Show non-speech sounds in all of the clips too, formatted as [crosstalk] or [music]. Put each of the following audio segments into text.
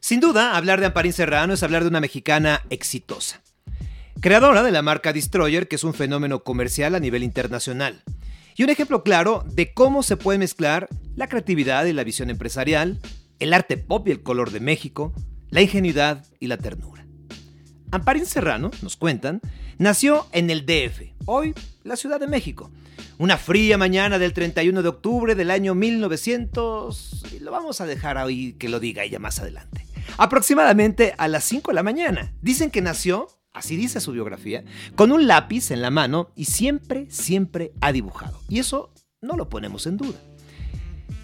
Sin duda, hablar de Amparín Serrano es hablar de una mexicana exitosa. Creadora de la marca Destroyer, que es un fenómeno comercial a nivel internacional. Y un ejemplo claro de cómo se puede mezclar la creatividad y la visión empresarial, el arte pop y el color de México, la ingenuidad y la ternura. Amparín Serrano, nos cuentan, nació en el DF, hoy la Ciudad de México. Una fría mañana del 31 de octubre del año 1900, y lo vamos a dejar ahí que lo diga ella más adelante. Aproximadamente a las 5 de la mañana. Dicen que nació, así dice su biografía, con un lápiz en la mano y siempre, siempre ha dibujado. Y eso no lo ponemos en duda.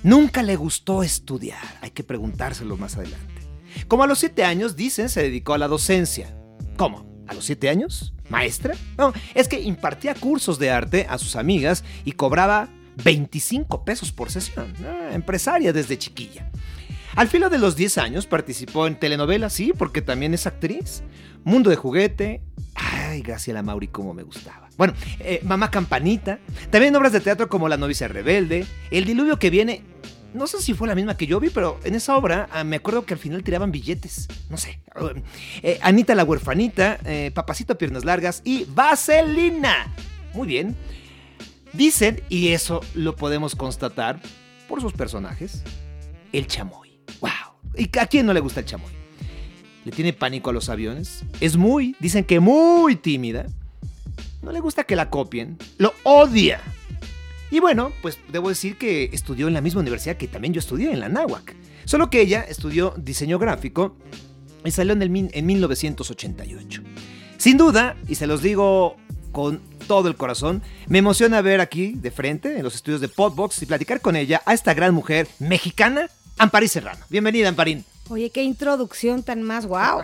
Nunca le gustó estudiar, hay que preguntárselo más adelante. Como a los 7 años, dicen, se dedicó a la docencia. ¿Cómo? ¿A los 7 años? ¿Maestra? No, es que impartía cursos de arte a sus amigas y cobraba 25 pesos por sesión. empresaria desde chiquilla. Al filo de los 10 años participó en telenovelas, sí, porque también es actriz. Mundo de juguete. Ay, Graciela Mauri, cómo me gustaba. Bueno, eh, Mamá Campanita. También obras de teatro como La novicia rebelde. El diluvio que viene. No sé si fue la misma que yo vi, pero en esa obra ah, me acuerdo que al final tiraban billetes. No sé. Eh, Anita la huerfanita, eh, Papacito Piernas Largas y Vaselina. Muy bien. Dicen, y eso lo podemos constatar por sus personajes, el chamoy. ¡Wow! ¿Y a quién no le gusta el chamoy? ¿Le tiene pánico a los aviones? Es muy, dicen que muy tímida. No le gusta que la copien. Lo odia. Y bueno, pues debo decir que estudió en la misma universidad que también yo estudié, en la Náhuac. Solo que ella estudió diseño gráfico y salió en, el, en 1988. Sin duda, y se los digo con todo el corazón, me emociona ver aquí de frente, en los estudios de Podbox, y platicar con ella a esta gran mujer mexicana Amparín Serrano. Bienvenida, Amparín. Oye, qué introducción tan más, wow.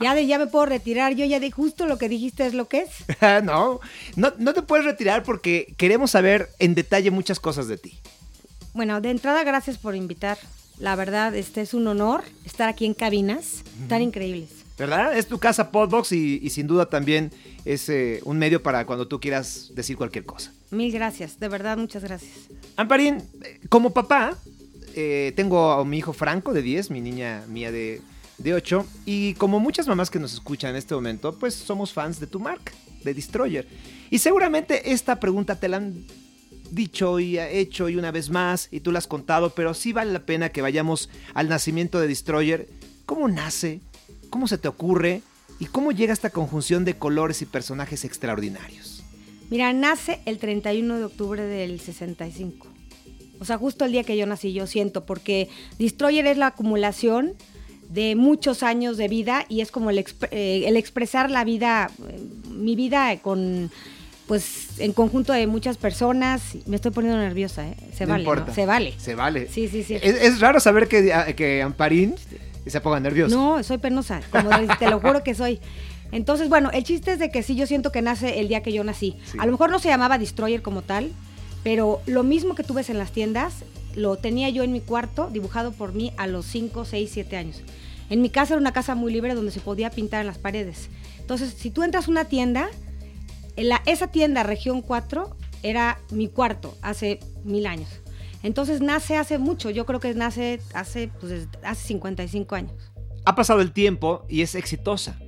Ya de ya me puedo retirar, yo ya de justo lo que dijiste es lo que es. [laughs] no, no, no te puedes retirar porque queremos saber en detalle muchas cosas de ti. Bueno, de entrada, gracias por invitar. La verdad, este es un honor estar aquí en cabinas tan increíbles. ¿Verdad? Es tu casa Podbox y, sin duda también es eh, un medio para cuando tú quieras decir cualquier cosa. Mil gracias, de verdad, muchas gracias. Amparín, eh, como papá, eh, tengo a mi hijo Franco de 10, mi niña mía de, de 8. Y como muchas mamás que nos escuchan en este momento, pues somos fans de tu marca, de Destroyer. Y seguramente esta pregunta te la han dicho y hecho y una vez más y tú la has contado, pero sí vale la pena que vayamos al nacimiento de Destroyer. ¿Cómo nace? ¿Cómo se te ocurre? ¿Y cómo llega esta conjunción de colores y personajes extraordinarios? Mira, nace el 31 de octubre del 65. O sea, justo el día que yo nací, yo siento, porque Destroyer es la acumulación de muchos años de vida y es como el, eh, expresar la vida, eh, mi vida con pues en conjunto de muchas personas. Me estoy poniendo nerviosa, ¿eh? Se vale, Se vale. Se vale. Sí, sí, sí. Es, raro saber que, que Amparín se ponga nerviosa. No, soy penosa, como te lo juro que soy. Entonces, bueno, el chiste es de que sí, yo siento que nace el día que yo nací. A lo mejor no se llamaba Destroyer como tal, pero lo mismo que tú ves en las tiendas, lo tenía yo en mi cuarto, dibujado por mí a los 5, 6, 7 años. En mi casa era una casa muy libre donde se podía pintar en las paredes. Entonces, si tú entras a una tienda, la, esa tienda Región 4 era mi cuarto hace mil años. Entonces nace hace mucho, yo creo que nace hace, pues, hace 55 años. Ha pasado el tiempo y es exitosa.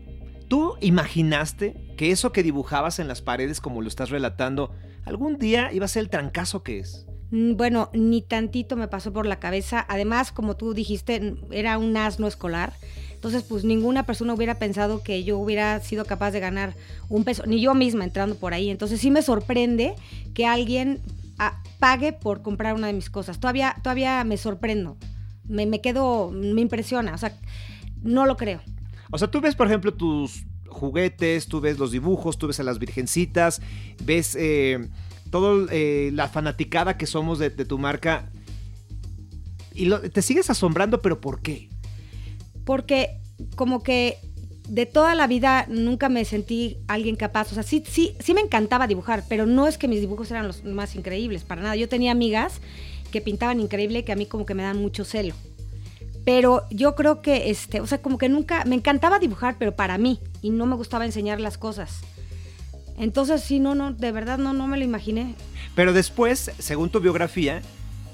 ¿Tú imaginaste que eso que dibujabas en las paredes, como lo estás relatando, algún día iba a ser el trancazo que es. Mm, bueno, ni tantito me pasó por la cabeza. Además, como tú dijiste, era un asno escolar. Entonces, pues ninguna persona hubiera pensado que yo hubiera sido capaz de ganar un peso, ni yo misma entrando por ahí. Entonces, sí me sorprende que alguien ah, pague por comprar una de mis cosas. Todavía, todavía me sorprendo. Me, me quedo, me impresiona. O sea, no lo creo. O sea, tú ves, por ejemplo, tus juguetes, tú ves los dibujos, tú ves a las virgencitas, ves eh, toda eh, la fanaticada que somos de, tu marca. Y te sigues asombrando, pero ¿por qué? Porque como que de toda la vida nunca me sentí alguien capaz. O sea, sí, sí, sí me encantaba dibujar, pero no es que mis dibujos eran los más increíbles, para nada. Yo tenía amigas que pintaban increíble que a mí como que me dan mucho celo. Pero yo creo que, este, o sea, como que nunca, me encantaba dibujar, pero para mí, y no me gustaba enseñar las cosas. Entonces, sí, no, no, de verdad no, no me lo imaginé. Pero después, según tu biografía,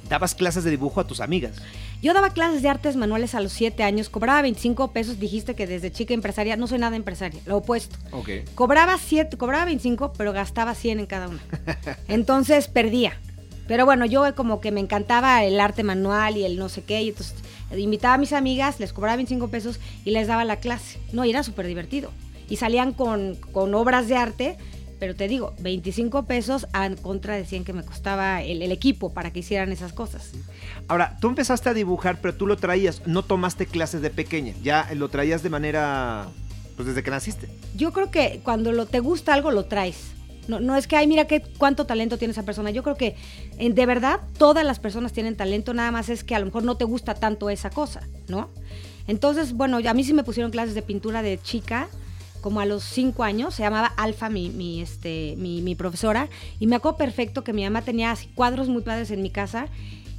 dabas clases de dibujo a tus amigas. Yo daba clases de artes manuales a los 7 años, cobraba 25 pesos, dijiste que desde chica empresaria, no soy nada empresaria, lo opuesto. Ok. Cobraba, siete, cobraba 25, pero gastaba 100 en cada una. Entonces [laughs] perdía. Pero bueno, yo como que me encantaba el arte manual y el no sé qué, y entonces invitaba a mis amigas, les cobraba 25 pesos y les daba la clase. No, y era súper divertido. Y salían con, con obras de arte pero te digo, 25 pesos a contra de 100 que me costaba el, el, equipo para que hicieran esas cosas. Ahora, tú empezaste a dibujar, pero tú lo traías, no tomaste clases de pequeña, ya lo traías de manera, pues desde que naciste. Yo creo que cuando lo, te gusta algo, lo traes. No, no es que, ay, mira qué, cuánto talento tiene esa persona. Yo creo que en, de verdad todas las personas tienen talento, nada más es que a lo mejor no te gusta tanto esa cosa, ¿no? Entonces, bueno, a mí sí me pusieron clases de pintura de chica, como a los cinco años, se llamaba Alfa mi, mi, este, mi, mi profesora, y me acuerdo perfecto que mi mamá tenía así cuadros muy padres en mi casa,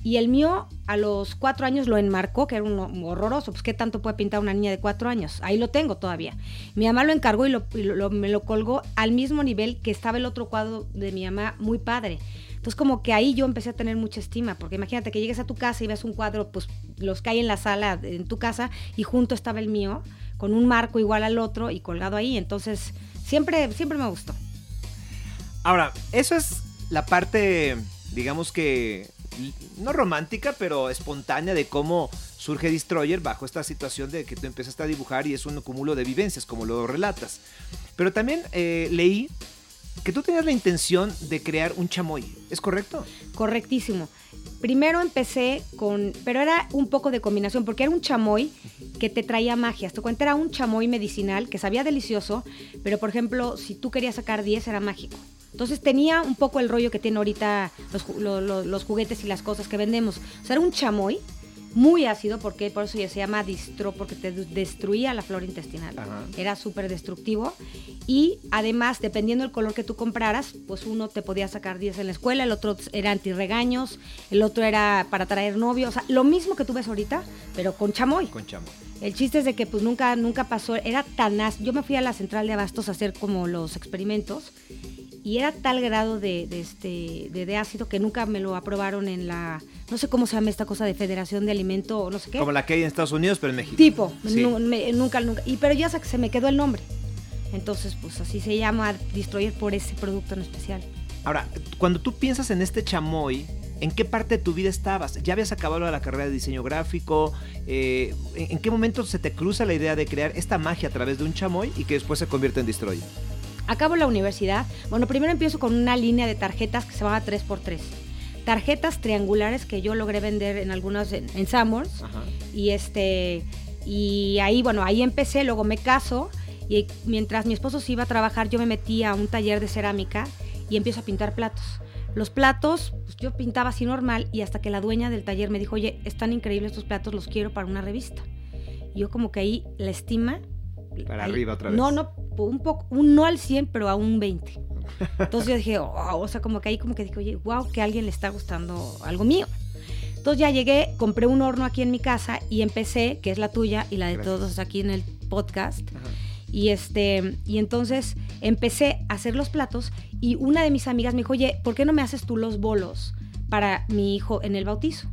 y el mío a los cuatro años lo enmarcó, que era un horroroso, pues qué tanto puede pintar una niña de cuatro años, ahí lo tengo todavía. Mi mamá lo encargó y, lo, me lo colgó al mismo nivel que estaba el otro cuadro de mi mamá, muy padre. Entonces como que ahí yo empecé a tener mucha estima, porque imagínate que llegues a tu casa y ves un cuadro, pues los que hay en la sala en tu casa y junto estaba el mío, con un marco igual al otro y colgado ahí. Entonces siempre, siempre me gustó. Ahora, eso es la parte, digamos que, no romántica, pero espontánea de cómo surge Destroyer bajo esta situación de que tú empezaste a dibujar y es un cúmulo de vivencias, como lo relatas. Pero también eh, leí que tú tenías la intención de crear un chamoy, ¿es correcto? Correctísimo. Primero empecé con, pero era un poco de combinación, porque era un chamoy que te traía magia. Te cuenta, era un chamoy medicinal que sabía delicioso, pero por ejemplo, si tú querías sacar 10 era mágico. Entonces tenía un poco el rollo que tiene ahorita los, los, los juguetes y las cosas que vendemos. O sea, era un chamoy muy ácido, porque por eso ya se llama distro, porque te destruía la flora intestinal. Ajá. Era súper destructivo. Y además, dependiendo del color que tú compraras, pues uno te podía sacar 10 en la escuela, el otro era antirregaños, el otro era para traer novio. O sea, lo mismo que tú ves ahorita, pero con chamoy. Con chamoy. El chiste es de que pues nunca, nunca pasó, era tan ácido. Yo me fui a la central de abastos a hacer como los experimentos y era tal grado de, de este, de, de, ácido que nunca me lo aprobaron en la, no sé cómo se llama esta cosa de Federación de Alimento o no sé qué. Como la que hay en Estados Unidos, pero en México. Tipo, sí. me, nunca, nunca. Y pero ya se me quedó el nombre. Entonces, pues así se llama Destroyer por ese producto en especial. Ahora, cuando tú piensas en este chamoy, ¿en qué parte de tu vida estabas? ¿Ya habías acabado la carrera de diseño gráfico? Eh, ¿En qué momento se te cruza la idea de crear esta magia a través de un chamoy y que después se convierte en Destroyer? Acabo la universidad. Bueno, primero empiezo con una línea de tarjetas que se llama 3x3. Tarjetas triangulares que yo logré vender en algunas en, en Summers. Ajá. Y este y ahí, bueno, ahí empecé, luego me caso y mientras mi esposo se iba a trabajar, yo me metí a un taller de cerámica y empiezo a pintar platos. Los platos, pues yo pintaba así normal y hasta que la dueña del taller me dijo, oye, están increíbles estos platos, los quiero para una revista. Y yo como que ahí la estima para ahí, arriba otra vez. No, no, un poco, un no al 100, pero a un 20. Entonces yo dije, oh, o sea, como que ahí como que dije, oye, wow, que a alguien le está gustando algo mío. Entonces ya llegué, compré un horno aquí en mi casa y empecé, que es la tuya y la de Gracias. todos aquí en el podcast. Ajá. Y este, y entonces empecé a hacer los platos y una de mis amigas me dijo, oye, ¿por qué no me haces tú los bolos para mi hijo en el bautizo?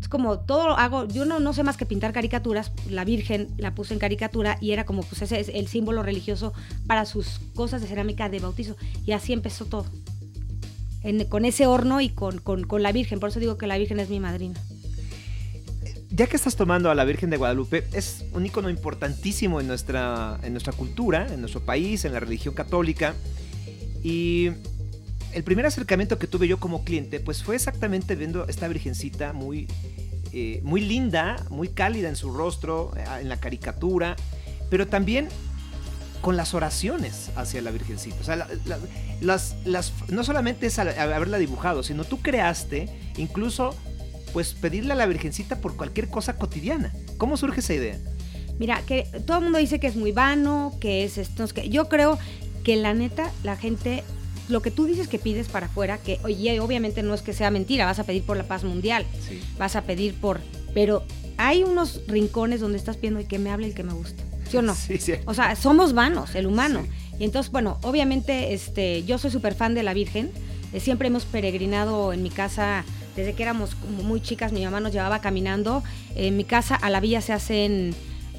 Es como todo lo hago, yo no, no sé más que pintar caricaturas, la Virgen la puse en caricatura y era como pues ese es el símbolo religioso para sus cosas de cerámica de bautizo. Y así empezó todo. Con ese horno y con, con, con, la Virgen, por eso digo que la Virgen es mi madrina. Ya que estás tomando a la Virgen de Guadalupe, es un icono importantísimo en nuestra, en nuestra cultura, en nuestro país, en la religión católica. Y el primer acercamiento que tuve yo como cliente, pues fue exactamente viendo esta virgencita muy, eh, muy linda, muy cálida en su rostro, eh, en la caricatura, pero también con las oraciones hacia la virgencita. O sea, la, la, las, las, no solamente es haberla dibujado, sino tú creaste incluso pues pedirle a la virgencita por cualquier cosa cotidiana. ¿Cómo surge esa idea? Mira, que todo el mundo dice que es muy vano, que es esto, que yo creo que la neta, la gente lo que tú dices que pides para afuera, que oye, obviamente no es que sea mentira, vas a pedir por la paz mundial, sí. vas a pedir por, pero hay unos rincones donde estás pidiendo y que me hable el que me gusta, ¿sí o no? [laughs] Sí, sí. O sea, somos vanos, el humano. Sí. Y entonces, bueno, obviamente este, yo soy súper fan de la Virgen, siempre hemos peregrinado en mi casa desde que éramos como muy chicas, mi mamá nos llevaba caminando. En mi casa a la villa se hacen,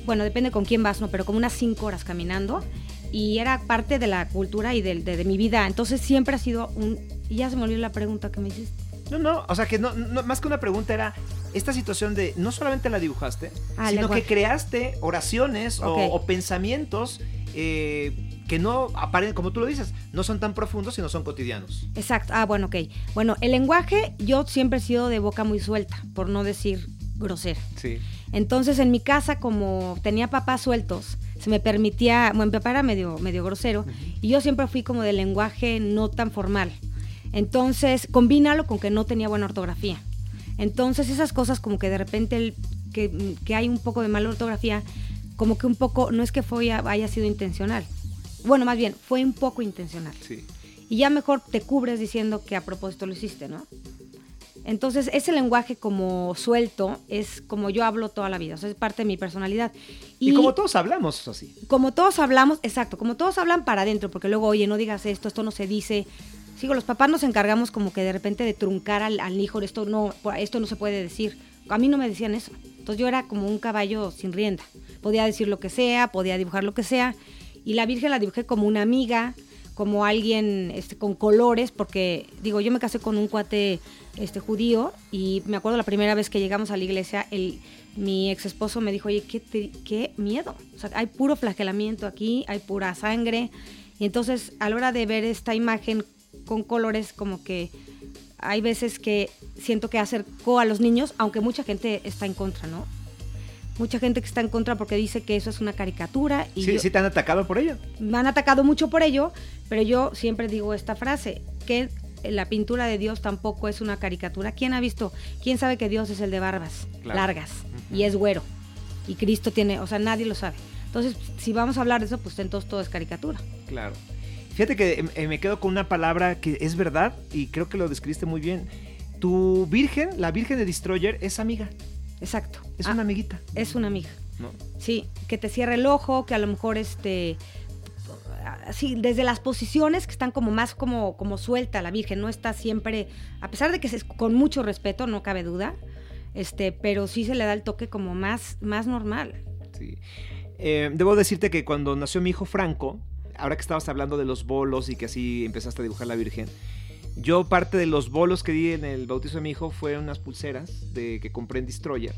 bueno, depende con quién vas, ¿no? Pero como unas cinco horas caminando. Y era parte de la cultura y de, de- de mi vida. Entonces siempre ha sido un... Y ya se me olvidó la pregunta que me hiciste. No, no, o sea que no, no- más que una pregunta era esta situación de no solamente la dibujaste, Ah, sino lenguaje. que creaste oraciones o, pensamientos eh, que no aparecen, como tú lo dices, no son tan profundos, sino son cotidianos. Exacto. Ah, bueno, ok. Bueno, el lenguaje yo siempre he sido de boca muy suelta, por no decir grosera. Sí. Entonces en mi casa, como tenía papás sueltos, se me permitía, bueno, mi papá era medio, medio grosero, y yo siempre fui como de lenguaje no tan formal. Entonces, combínalo con que no tenía buena ortografía. Entonces, esas cosas como que de repente el- que, que hay un poco de mala ortografía, como que un poco, no es que fue, haya sido intencional. Bueno, más bien, fue un poco intencional. Sí. Y ya mejor te cubres diciendo que a propósito lo hiciste, ¿no? Entonces, ese lenguaje como suelto es como yo hablo toda la vida, o sea, es parte de mi personalidad. Y, como todos hablamos así. como todos hablamos, exacto, como todos hablan para adentro, porque luego, oye, no digas esto, esto no se dice. Sigo, los papás nos encargamos como que de repente de truncar al, al hijo, esto no, esto no se puede decir. A mí no me decían eso. Entonces yo era como un caballo sin rienda. Podía decir lo que sea, podía dibujar lo que sea. Y la Virgen la dibujé como una amiga, como alguien este, con colores, porque digo, yo me casé con un cuate este, judío y me acuerdo la primera vez que llegamos a la iglesia, el, mi ex esposo me dijo, oye, qué, qué miedo. O sea, hay puro flagelamiento aquí, hay pura sangre. Y entonces, a la hora de ver esta imagen con colores, como que hay veces que siento que acercó a los niños, aunque mucha gente está en contra, ¿no? Mucha gente que está en contra porque dice que eso es una caricatura y Sí, yo- sí te han atacado por ello. me han atacado mucho por ello, pero yo siempre digo esta frase, que la pintura de Dios tampoco es una caricatura. ¿Quién ha visto? ¿Quién sabe que Dios es el de barbas Claro. largas y es güero? Y Cristo tiene, o sea, nadie lo sabe. Entonces, si vamos a hablar de eso, pues entonces todo es caricatura. Claro. Fíjate que eh, me quedo con una palabra que es verdad y creo que lo describiste muy bien. Tu virgen, la virgen de Destroyer, es amiga. Exacto. Es Ah, una amiguita. es una amiga. ¿no? Sí, que te cierre el ojo, que a lo mejor este así desde las posiciones que están como más como como suelta la Virgen, no está siempre a pesar de que es con mucho respeto, no cabe duda. Este, pero sí se le da el toque como más más normal. Sí. Eh, debo decirte que cuando nació mi hijo Franco, ahora que estabas hablando de los bolos y que así empezaste a dibujar la Virgen, yo parte de los bolos que di en el bautizo de mi hijo fue unas pulseras de que compré en Destroyer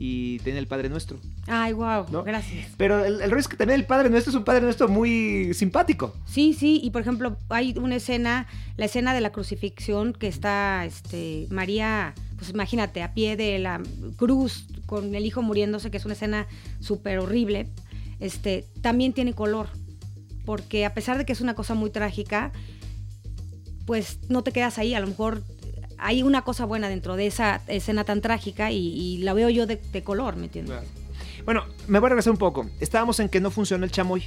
y tenía el Padre Nuestro. Ay, wow, ¿No? gracias. Pero el, el rollo es que también el Padre Nuestro es un Padre Nuestro muy simpático. Sí, sí, y por ejemplo, hay una escena, la escena de la crucifixión que está este María, pues imagínate, a pie de la cruz con el hijo muriéndose, que es una escena súper horrible. Este, también tiene color, porque a pesar de que es una cosa muy trágica, pues no te quedas ahí, a lo mejor hay una cosa buena dentro de esa escena tan trágica y, y la veo yo de, de color, ¿me entiendes? Bueno, me voy a regresar un poco. Estábamos en que no funciona el chamoy.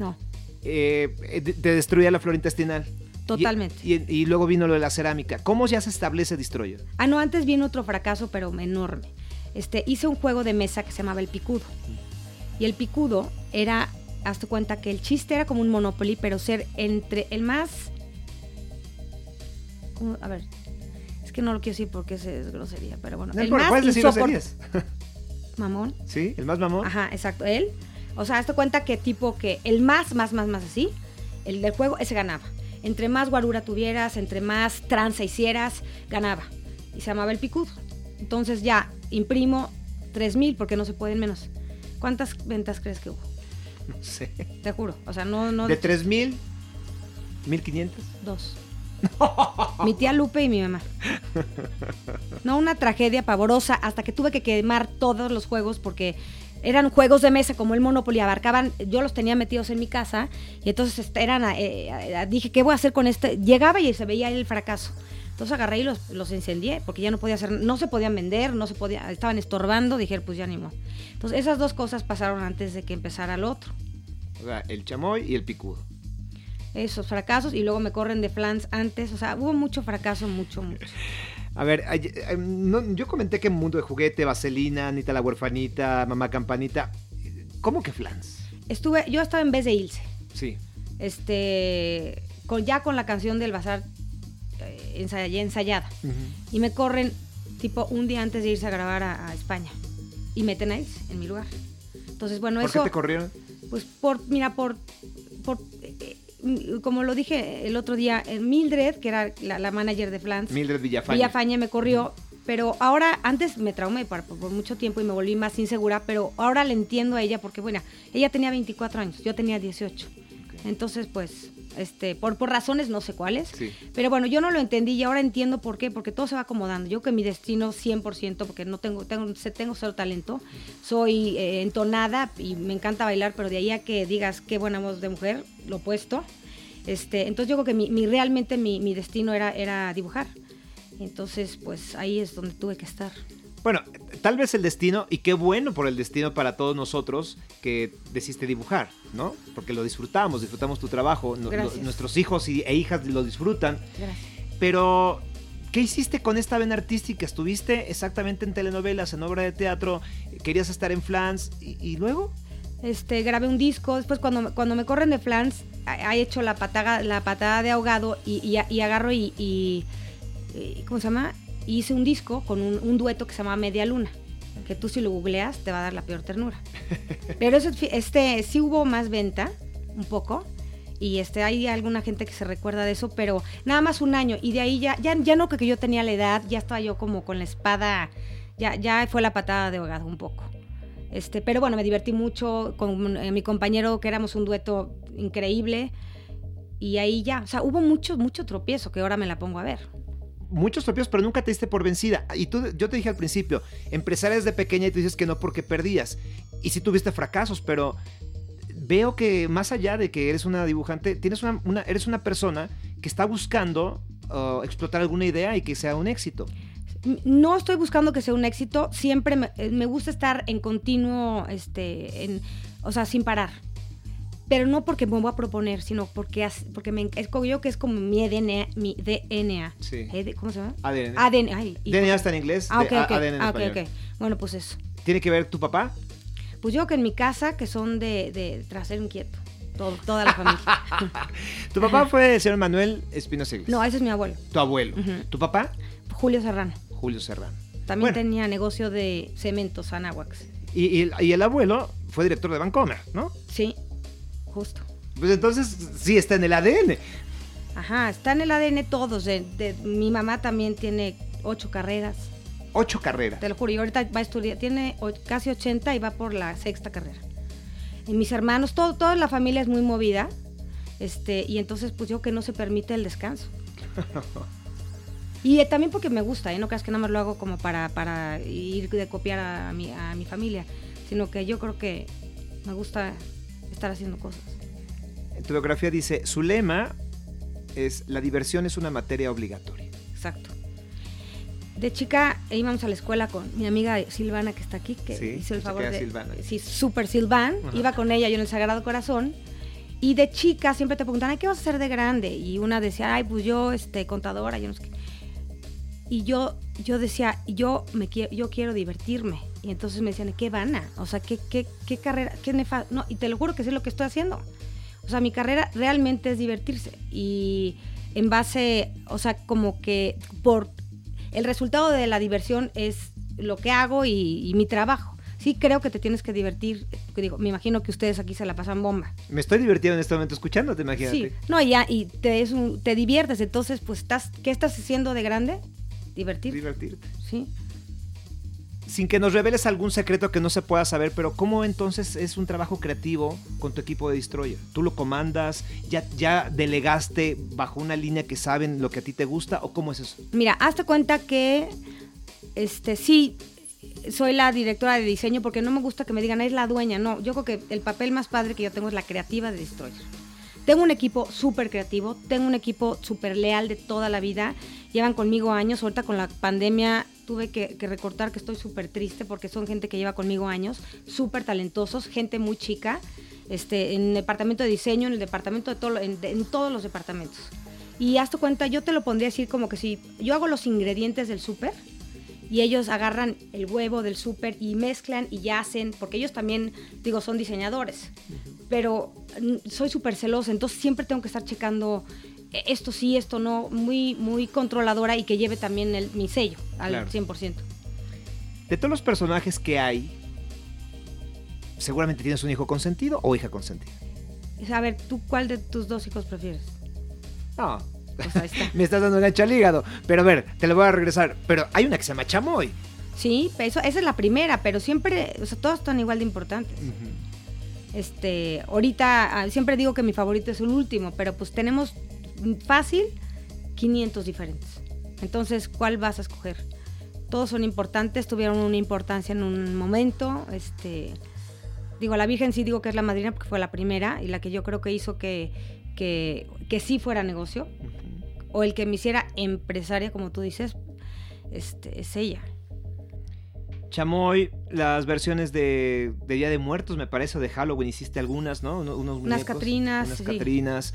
No, Eh, eh, de- te destruía la flora intestinal. Totalmente. Y, y- y luego vino lo de la cerámica. ¿Cómo ya se establece Destroyer? Ah, no, antes viene otro fracaso, pero enorme. Este, hice un juego de mesa que se llamaba El Picudo. Y el Picudo era, hazte cuenta que el chiste era como un Monopoly, pero ser entre el más... A ver, es que no lo quiero decir porque es, grosería, pero bueno. No el más puedes decir insoport- groserías. [laughs] Mamón. ¿Sí? ¿El más mamón? Ajá, exacto. Él. O sea, hazte cuenta que tipo que el más, más, más, más así, el del juego, ese ganaba. Entre más guarura tuvieras, entre más tranza hicieras, ganaba. Y se llamaba el picudo. Entonces ya imprimo 3000 porque no se pueden menos. ¿Cuántas ventas crees que hubo? No sé. Te juro. O sea, no, no. ¿De 3000? ¿1500? Dos. [laughs] Mi tía Lupe y mi mamá. No, una tragedia pavorosa hasta que tuve que quemar todos los juegos porque eran juegos de mesa como el Monopoly, abarcaban, yo los tenía metidos en mi casa y entonces este, eran, eh, eh, dije, ¿qué voy a hacer con este? Llegaba y se veía el fracaso. Entonces agarré y los, los incendié porque ya no podía hacer, no se podían vender, no se podía, estaban estorbando, dije, pues ya ni modo. Entonces esas dos cosas pasaron antes de que empezara el otro. O sea, el chamoy y el picudo. Esos fracasos y luego me corren de flans antes, o sea, hubo mucho fracaso, mucho, mucho. A ver, yo comenté que Mundo de Juguete, Vaselina, Anita la Huerfanita, Mamá Campanita. ¿Cómo que flans? Estuve, yo estaba en vez de Ilse. Sí. Este, con, ya con la canción del bazar eh, ensayada. Y me corren tipo un día antes de irse a grabar a, España. Y me tenéis en mi lugar. Entonces, bueno, ¿Por eso... qué te corrieron? Pues por, mira, por, por como lo dije el otro día, Mildred, que era la, manager de Flans. Mildred Villafaña. Villafaña me corrió, pero ahora, antes me traumé por, por, mucho tiempo y me volví más insegura, pero ahora le entiendo a ella porque, bueno, ella tenía 24 años, yo tenía 18. Entonces, pues, este, por, por razones no sé cuáles. Pero bueno, yo no lo entendí y ahora entiendo por qué, porque todo se va acomodando. Yo que mi destino 100%, porque no tengo, tengo, tengo cero talento, soy eh, entonada y me encanta bailar, pero de ahí a que digas qué buena voz de mujer, lo opuesto. Este, entonces yo creo que mi, realmente mi, mi destino era, era dibujar. Entonces, pues ahí es donde tuve que estar. Bueno, tal vez el destino, y qué bueno por el destino para todos nosotros que decidiste dibujar, ¿no? Porque lo disfrutamos, disfrutamos tu trabajo, nuestros hijos y, e hijas lo disfrutan. Gracias. Pero, ¿qué hiciste con esta vena artística? ¿Estuviste exactamente en telenovelas, en obra de teatro? ¿Querías estar en Flans? ¿Y, luego? Este, grabé un disco, después cuando, cuando me corren de Flans, he hecho la patada, la patada de ahogado y, agarro y, ¿cómo se llama? Hice un disco con un, dueto que se llama Media Luna, que tú si lo googleas te va a dar la peor ternura. [laughs] Pero eso, este, sí hubo más venta, un poco, y este, hay alguna gente que se recuerda de eso, pero nada más un año, y de ahí ya, ya, ya no que yo tenía la edad, ya estaba yo como con la espada, ya, ya fue la patada de ahogado un poco. Este, pero bueno, me divertí mucho con eh, mi compañero, que éramos un dueto increíble, y ahí ya, o sea, hubo mucho, mucho tropiezo que ahora me la pongo a ver muchos tropiezos, pero nunca te diste por vencida. Y tú, yo te dije al principio, empresaria desde pequeña y tú dices que no porque perdías. Y sí tuviste fracasos, pero veo que más allá de que eres una dibujante, tienes una, eres una persona que está buscando uh, explotar alguna idea y que sea un éxito. No estoy buscando que sea un éxito, siempre me, eh, me gusta estar en continuo, este, en, o sea, sin parar pero no porque me voy a proponer, sino porque, porque me yo que es como mi DNA. Mi DNA. Sí. ¿Cómo se llama? ADN. ADN. DNA está en inglés. Ah, ok, ok. ADN en ah, okay, okay. Bueno, pues eso. ¿Tiene que ver tu papá? Pues yo que en mi casa, que son de, de trasero inquieto. Todo, toda la familia. [laughs] ¿Tu papá fue el señor Manuel Espinosa No, ese es mi abuelo. ¿Tu abuelo? ¿Tu papá? Julio Serrano. Julio Serrano. También tenía negocio de cementos, Anahuax. Y, y, y, el abuelo fue director de Bancomer, ¿no? Sí, justo. Pues entonces sí está en el ADN. Ajá, está en el ADN todos. De, mi mamá también tiene ocho carreras. Ocho carreras. Te lo juro, y ahorita va a estudiar, tiene casi 80 y va por la sexta carrera. Y mis hermanos, todo, toda la familia es muy movida. Este, y entonces, pues yo que no se permite el descanso. [laughs] y también porque me gusta, ¿eh? no creas que nada más lo hago como para, para ir de copiar a mi, a mi familia, sino que yo creo que me gusta estar haciendo cosas. En tu biografía dice, su lema es, la diversión es una materia obligatoria. Exacto. De chica íbamos a la escuela con mi amiga Silvana que está aquí, que hizo el favor de... Silvana. Sí, súper Silvan. Iba con ella yo en el Sagrado Corazón. Y de chica siempre te preguntan, ¿qué vas a hacer de grande? Y una decía, ay, pues yo, este, contadora, yo no sé qué. Y yo, yo decía, yo, me, yo quiero divertirme. Y entonces me decían, ¿qué vana? O sea, ¿qué, qué, qué carrera? ¿Qué nefasto? No, y te lo juro que es lo que estoy haciendo. O sea, mi carrera realmente es divertirse. Y en base, o sea, como que por el resultado de la diversión es lo que hago y, mi trabajo. Sí, creo que te tienes que divertir. Digo, me imagino que ustedes aquí se la pasan bomba. Me estoy divirtiendo en este momento escuchándote, imagínate. Sí, no, ya, y te, es te diviertes. Entonces, pues, estás, ¿qué estás haciendo de grande? Divertirte. Divertirte. Sí sin que nos reveles algún secreto que no se pueda saber, pero ¿cómo entonces es un trabajo creativo con tu equipo de Destroyer? ¿Tú lo comandas? ¿Ya, ya delegaste bajo una línea que saben lo que a ti te gusta o cómo es eso? Mira, hazte cuenta que este sí soy la directora de diseño porque no me gusta que me digan es la dueña, no, yo creo que el papel más padre que yo tengo es la creativa de Destroyer. Tengo un equipo súper creativo, tengo un equipo súper leal de toda la vida, llevan conmigo años, ahorita con la pandemia tuve que, recortar que estoy súper triste porque son gente que lleva conmigo años, súper talentosos, gente muy chica, este, en el departamento de diseño, en el departamento de todo, en, todos los departamentos. Y hazte cuenta, yo te lo pondría decir como que si yo hago los ingredientes del súper y ellos agarran el huevo del súper y mezclan y ya hacen, porque ellos también, digo, son diseñadores, pero soy súper celosa, entonces siempre tengo que estar checando e, esto sí, esto no, muy, muy controladora y que lleve también el, mi sello al Claro. 100%. De todos los personajes que hay, seguramente tienes un hijo consentido o hija consentida. A ver, ¿tú cuál de tus dos hijos prefieres? No. Pues ahí está. [laughs] Me estás dando gancha al hígado. Pero a ver, te lo voy a regresar. Pero hay una que se llama Chamoy. Sí, eso, esa es la primera, pero siempre, o sea, todas están igual de importantes. Este, ahorita ah, siempre digo que mi favorito es el último, pero pues tenemos fácil 500 diferentes. Entonces, ¿cuál vas a escoger? Todos son importantes, tuvieron una importancia en un momento. Este, digo, la Virgen sí digo que es la madrina porque fue la primera y la que yo creo que hizo que, que, que sí fuera negocio. O el que me hiciera empresaria, como tú dices, este, es ella. Chamoy, las versiones de, de Día de Muertos, me parece, de Halloween, hiciste algunas, ¿no? Uno- Unos Unas muñecos, Catrinas, Unas sí. Catrinas.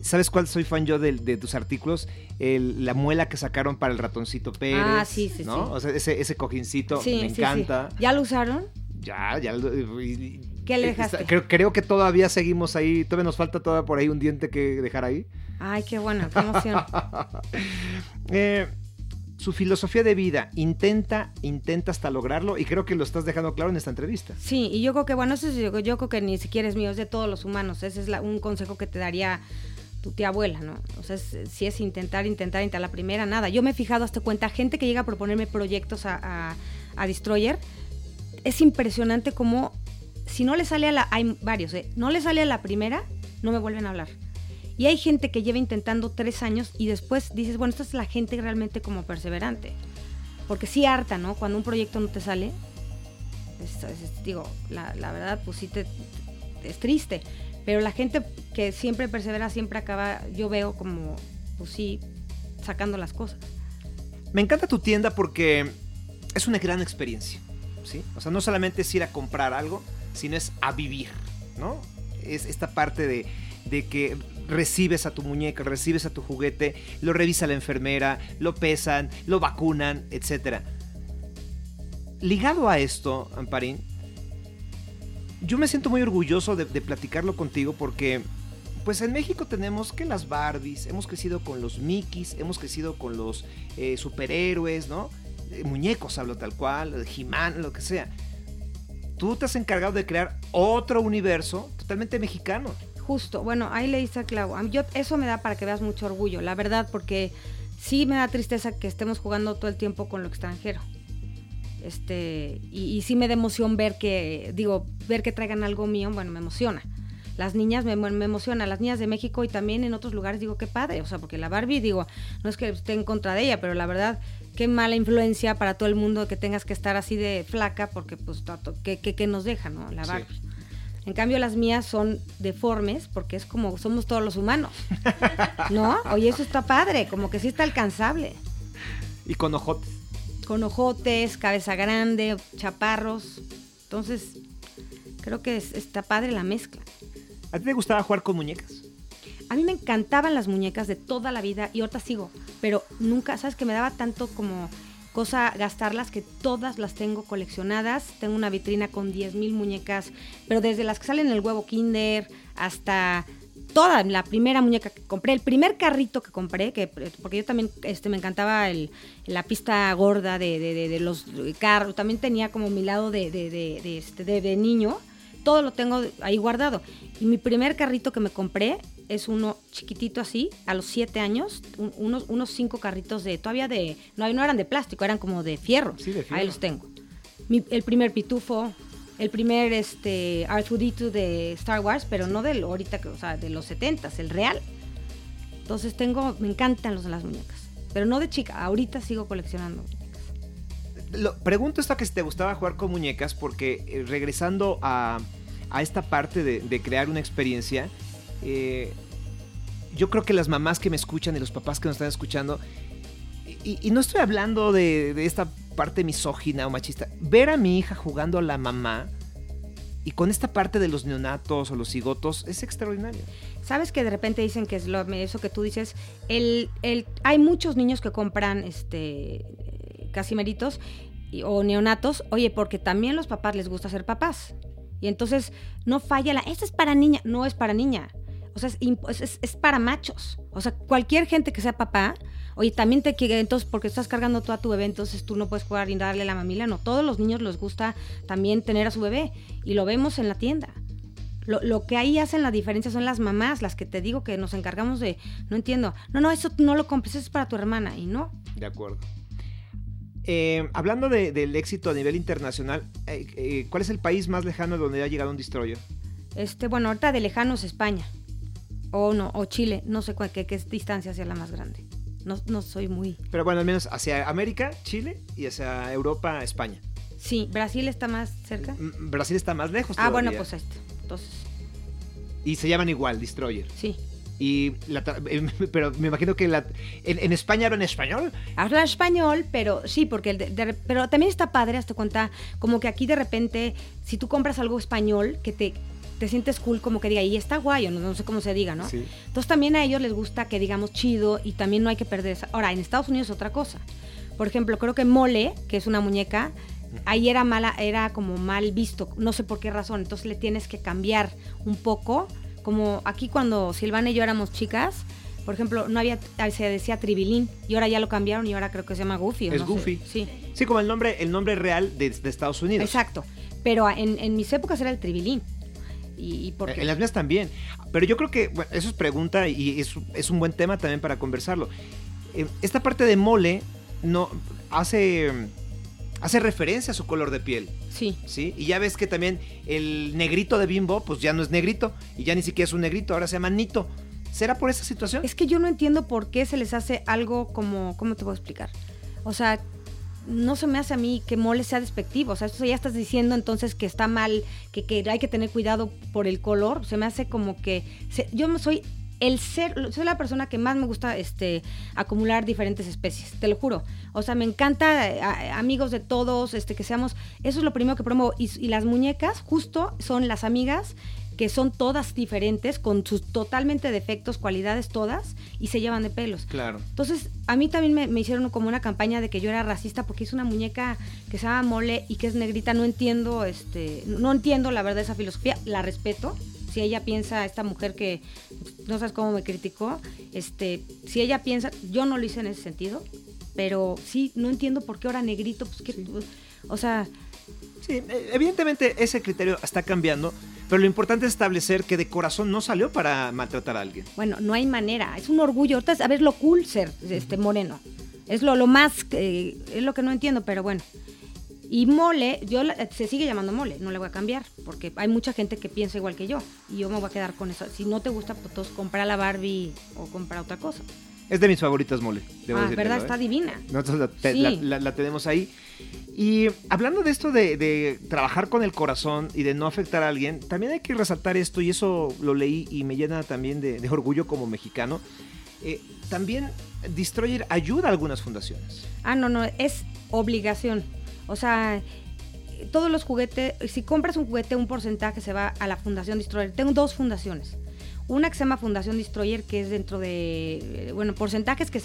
¿Sabes cuál soy fan yo de, de tus artículos? El- la muela que sacaron para el ratoncito Pérez. Ah, sí, sí, ¿no? sí. O sea, ese, ese cojincito me encanta. ¿Ya lo usaron? Ya, ya. ¿Qué le está- dejaste? creo, creo que todavía seguimos ahí. Todavía nos falta todavía por ahí un diente que dejar ahí. Ay, qué bueno, qué emoción. [laughs] Eh, su filosofía de vida, intenta, intenta hasta lograrlo y creo que lo estás dejando claro en esta entrevista. Sí, y yo creo que, bueno, eso es- yo, creo que ni siquiera es mío, es de todos los humanos. Ese es la- un consejo que te daría tu tía abuela, ¿no? O sea, si es intentar, intentar, intentar la primera, nada. Yo me he fijado hasta cuenta, gente que llega a proponerme proyectos a, a- a Destroyer, es impresionante como si no le sale a la, hay varios, ¿eh? no le sale a la primera, no me vuelven a hablar. Y hay gente que lleva intentando tres años y después dices, bueno, esta es la gente realmente como perseverante. Porque sí harta, ¿no? Cuando un proyecto no te sale, es- es- digo, la, la verdad, pues sí te, es triste. Pero la gente que siempre persevera, siempre acaba, yo veo como, pues sí, sacando las cosas. Me encanta tu tienda porque es una gran experiencia, ¿sí? O sea, no solamente es ir a comprar algo, sino es a vivir, ¿no? Es esta parte de, de que recibes a tu muñeca, recibes a tu juguete, lo revisa la enfermera, lo pesan, lo vacunan, etc. Ligado a esto, Amparín, yo me siento muy orgulloso de, platicarlo contigo porque, pues en México tenemos que las Barbies, hemos crecido con los Mickeys, hemos crecido con los eh, superhéroes, ¿no? Eh, muñecos, hablo tal cual, He-Man, lo que sea. Tú te has encargado de crear otro universo totalmente mexicano. Justo, bueno, ahí le hice a mí- Yo, eso me da para que veas mucho orgullo, la verdad, porque sí me da tristeza que estemos jugando todo el tiempo con lo extranjero. Este, y, y sí me da emoción ver que, digo, ver que traigan algo mío, bueno, me emociona. Las niñas me, me emociona, las niñas de México y también en otros lugares digo, qué padre, o sea, porque la Barbie, digo, no es que esté en contra de ella, pero la verdad, qué mala influencia para todo el mundo que tengas que estar así de flaca, porque pues, ¿qué, qué, qué nos deja, no? La Sí. En cambio, las mías son deformes porque es como somos todos los humanos. [laughs] ¿No? Oye, eso está padre, como que sí está alcanzable. Y con ojotes. Con ojotes, cabeza grande, chaparros. Entonces, creo que es- está padre la mezcla. ¿A ti te gustaba jugar con muñecas? A mí me encantaban las muñecas de toda la vida y ahorita sigo, pero nunca, ¿sabes? Que me daba tanto como cosa gastarlas que todas las tengo coleccionadas. Tengo una vitrina con 10.000 muñecas, pero desde las que salen en el huevo Kinder hasta toda la primera muñeca que compré, el primer carrito que compré, que porque yo también este, me encantaba el, la pista gorda de, de- de- de los carros, también tenía como mi lado de, este, de niño, todo lo tengo ahí guardado. Y mi primer carrito que me compré es uno chiquitito así, a los siete años, un- unos, unos cinco carritos de, todavía de, no, no eran de plástico, eran como de fierro. Sí, de fierro. Ahí los tengo. Mi- el primer pitufo, el primer este, R2D2 de Star Wars, pero no del ahorita, o sea, de los 70 el real. Entonces tengo, me encantan los de las muñecas, pero no de chica, ahorita sigo coleccionando. Lo- pregunto esto a que si te gustaba jugar con muñecas porque eh, regresando a, a esta parte de, de crear una experiencia, eh, yo creo que las mamás que me escuchan y los papás que nos están escuchando, y, no estoy hablando de, de esta parte misógina o machista, ver a mi hija jugando a la mamá y con esta parte de los neonatos o los cigotos es extraordinario. Sabes que de repente dicen que es lo, eso que tú dices, el, el, hay muchos niños que compran este casimeritos y- o neonatos, oye, porque también los papás les gusta ser papás. Y entonces no falla la, esta es para niña, no es para niña. O sea, es, para machos. O sea, cualquier gente que sea papá, oye, también te quiere, entonces, porque estás cargando tú a tu bebé, entonces tú no puedes jugar y darle la mamila. No, todos los niños les gusta también tener a su bebé. Y lo vemos en la tienda. Lo, lo, que ahí hacen la diferencia son las mamás, las que te digo que nos encargamos de, no entiendo, no, no, eso no lo compres, eso es para tu hermana, y no. De acuerdo. Eh, hablando del éxito a nivel internacional, eh, eh, ¿cuál es el país más lejano donde ha llegado un destroyer? Este, bueno, ahorita de lejano es España. O no, o Chile, no sé cuál, qué, distancia sea la más grande. No, no soy muy. Pero bueno, al menos hacia América, Chile, y hacia Europa, España. Sí, Brasil está más cerca. Brasil está más lejos. Ah, bueno, pues este. Entonces. Y se llaman igual, Destroyer. Sí. Y eh, [laughs] pero me imagino que la, en, España hablan español. Habla español, pero sí, porque pero también está padre, hasta cuenta, como que aquí de repente, si tú compras algo español, que te, te sientes cool, como que diga, y está guay, o no, sé cómo se diga, ¿no? Sí. Entonces también a ellos les gusta que digamos chido y también no hay que perder esa. Ahora, en Estados Unidos es otra cosa. Por ejemplo, creo que Mole, que es una muñeca, ahí era mala, era como mal visto, no sé por qué razón. Entonces le tienes que cambiar un poco como aquí cuando Silvana y yo éramos chicas, por ejemplo, no había, se decía Tribilín y ahora ya lo cambiaron y ahora creo que se llama Goofy. Es Goofy. Sí. Sí, como el nombre, el nombre real de, Estados Unidos. Exacto. Pero en, mis épocas era el Tribilín. Y, En las mías también. Pero yo creo que bueno, eso es pregunta y es, es, un buen tema también para conversarlo. Eh, esta parte de mole no hace hace referencia a su color de piel. Sí. Sí. Y ya ves que también el negrito de Bimbo, pues ya no es negrito. Y ya ni siquiera es un negrito, ahora se llama Nito. ¿Será por esa situación? Es que yo no entiendo por qué se les hace algo como. ¿Cómo te puedo explicar? O sea, no se me hace a mí que mole sea despectivo. O sea, esto ya estás diciendo entonces que está mal, que, que hay que tener cuidado por el color. Se me hace como que. yo soy el ser, soy la persona que más me gusta este, acumular diferentes especies, te lo juro. O sea, me encanta eh, amigos de todos, este, que seamos, eso es lo primero que promuevo. Y, y, las muñecas justo son las amigas que son todas diferentes, con sus totalmente defectos, cualidades todas, y se llevan de pelos. Claro. Entonces, a mí también me, me hicieron como una campaña de que yo era racista porque es una muñeca que se llama Mole y que es negrita. No entiendo, este, no entiendo la verdad esa filosofía, la respeto si ella piensa, esta mujer que no sabes cómo me criticó, este, si ella piensa, yo no lo hice en ese sentido, pero sí, no entiendo por qué ahora negrito, pues que, o sea... Sí, e, evidentemente ese criterio está cambiando, pero lo importante es establecer que de corazón no salió para maltratar a alguien. Bueno, no hay manera, es un orgullo, a ver lo cool ser este moreno. Es lo, lo más, es lo que no entiendo, pero bueno. Y mole, yo se sigue llamando mole, no le voy a cambiar, porque hay mucha gente que piensa igual que yo, y yo me voy a quedar con eso. Si no te gusta, pues compra la Barbie o compra otra cosa. Es de mis favoritas mole. ah, verdad, está ¿eh? divina. Nosotros la, tenemos ahí. Y hablando de esto de, trabajar con el corazón y de no afectar a alguien, también hay que resaltar esto, y eso lo leí y me llena también de, orgullo como mexicano. Eh, también Destroyer ayuda a algunas fundaciones. Ah, no, no, es obligación. O sea, todos los juguetes, si compras un juguete, un porcentaje se va a la Fundación Destroyer. Tengo dos fundaciones. Una que se llama Fundación Destroyer, que es dentro de, bueno, porcentajes que,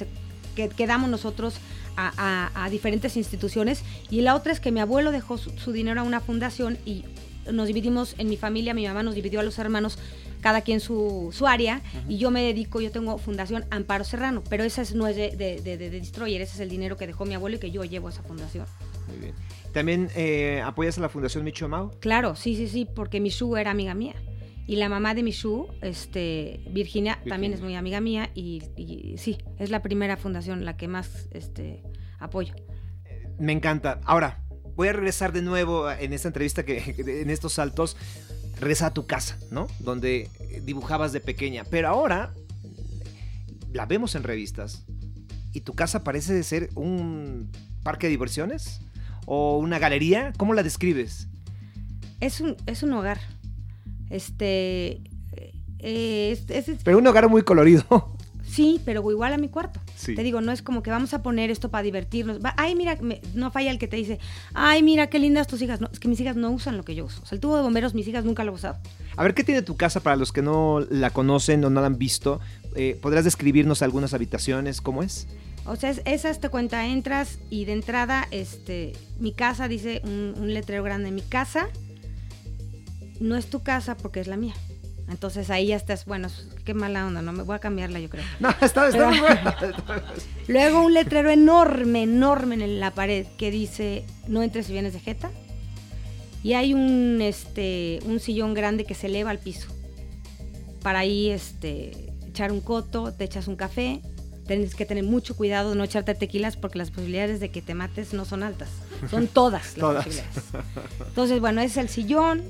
que, damos nosotros a, diferentes instituciones. Y la otra es que mi abuelo dejó su, dinero a una fundación y nos dividimos en mi familia, mi mamá nos dividió a los hermanos, cada quien su, su área, y yo me dedico, yo tengo Fundación Amparo Serrano, pero esa no es de, de, de Destroyer, ese es el dinero que dejó mi abuelo y que yo llevo a esa fundación. Muy bien. ¿También eh, apoyas a la Fundación Micho Mao? Claro, sí, sí, sí, porque Michu era amiga mía. Y la mamá de Michu, este, Virginia, también es muy amiga mía y, sí, es la primera fundación la que más este, apoyo. Me encanta. Ahora, voy a regresar de nuevo en esta entrevista, [laughs] que, en estos saltos, regresa a tu casa, ¿no? Donde dibujabas de pequeña. Pero ahora la vemos en revistas y tu casa parece ser un parque de diversiones o una galería? ¿Cómo la describes? Es un, es un hogar. Este. Eh, pero un hogar muy colorido. [laughs] Sí, pero igual a mi cuarto. Te digo, no es como que vamos a poner esto para divertirnos. ay, mira, no falla el que te dice, ay, mira, qué lindas tus hijas. No, es que mis hijas no usan lo que yo uso. O sea, el tubo de bomberos, mis hijas nunca lo han usado. A ver, ¿qué tiene tu casa para los que no la conocen o no la han visto? Eh, ¿Podrás describirnos algunas habitaciones? ¿Cómo es? O sea, esa es, te cuenta, entras y de entrada, este, mi casa dice un, letrero grande, mi casa no es tu casa porque es la mía. Entonces ahí ya estás, bueno, qué mala onda, no me voy a cambiarla, yo creo. No, está, está muy buena. Luego un letrero enorme, enorme en la pared que dice no entres si vienes de jeta. Y hay un este un sillón grande que se eleva al piso. Para ahí este echar un coto, te echas un café. Tienes que tener mucho cuidado de no echarte tequilas porque las posibilidades de que te mates no son altas. Son [laughs] todas las Todas. posibilidades. Entonces, bueno, ese es el sillón.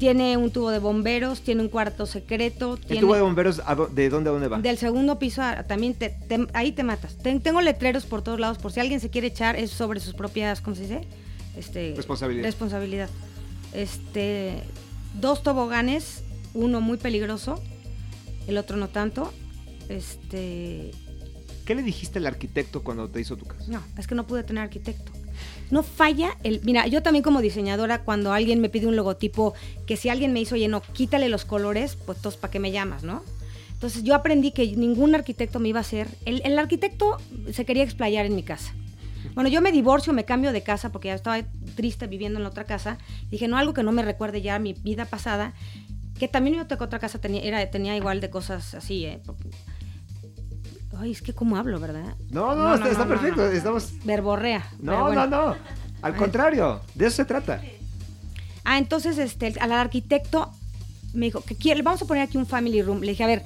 Tiene un tubo de bomberos, tiene un cuarto secreto. ¿El tiene- tubo de bomberos de dónde a dónde va? del segundo piso a- también te, te- ahí te matas. Ten- tengo letreros por todos lados por si alguien se quiere echar es sobre sus propias, ¿cómo se dice? Este, Responsabilidad. Responsabilidad. Este, dos toboganes, uno muy peligroso, el otro no tanto. Este, ¿Qué le dijiste al arquitecto cuando te hizo tu casa? no, es que no pude tener arquitecto. No falla el. Mira, yo también como diseñadora, cuando alguien me pide un logotipo, que si alguien me hizo, oye, no, quítale los colores, pues entonces, ¿para qué me llamas, no? Entonces yo aprendí que ningún arquitecto me iba a hacer. El, el arquitecto se quería explayar en mi casa. Bueno, yo me divorcio, me cambio de casa porque ya estaba triste viviendo en la otra casa. Dije, no, algo que no me recuerde ya mi vida pasada. Que también yo tengo otra casa, tenía, era, tenía igual de cosas así. eh. Ay, es que cómo hablo, ¿verdad? No, no, está, está no, perfecto. no. Estamos. Verborrea. No, bueno. no, no. Al contrario, de eso se trata. Ah, entonces este, al arquitecto me dijo, que quiere, vamos a poner aquí un family room. Le dije, a ver,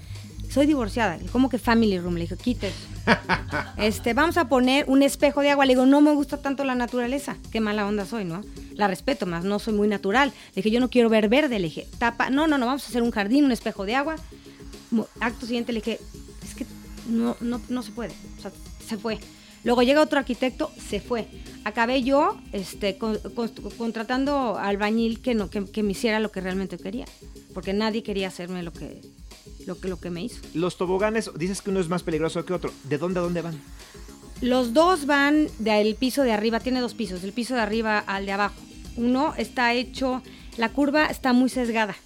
soy divorciada. ¿Cómo que family room? Le dije, quite eso. [laughs] este, vamos a poner un espejo de agua. Le digo, no me gusta tanto la naturaleza. Qué mala onda soy, ¿no? La respeto más, no soy muy natural. Le dije, yo no quiero ver verde. Le dije, tapa, no, no, no, vamos a hacer un jardín, un espejo de agua. Acto siguiente le dije, no, no, no se puede. O sea, se fue. Luego llega otro arquitecto, se fue. Acabé yo este, con- con- contratando albañil que, no, que, que me hiciera lo que realmente quería. Porque nadie quería hacerme lo que, lo que, lo que me hizo. Los toboganes, dices que uno es más peligroso que otro. ¿De dónde a dónde van? Los dos van del piso de arriba, tiene dos pisos, del piso de arriba al de abajo. Uno está hecho, la curva está muy sesgada,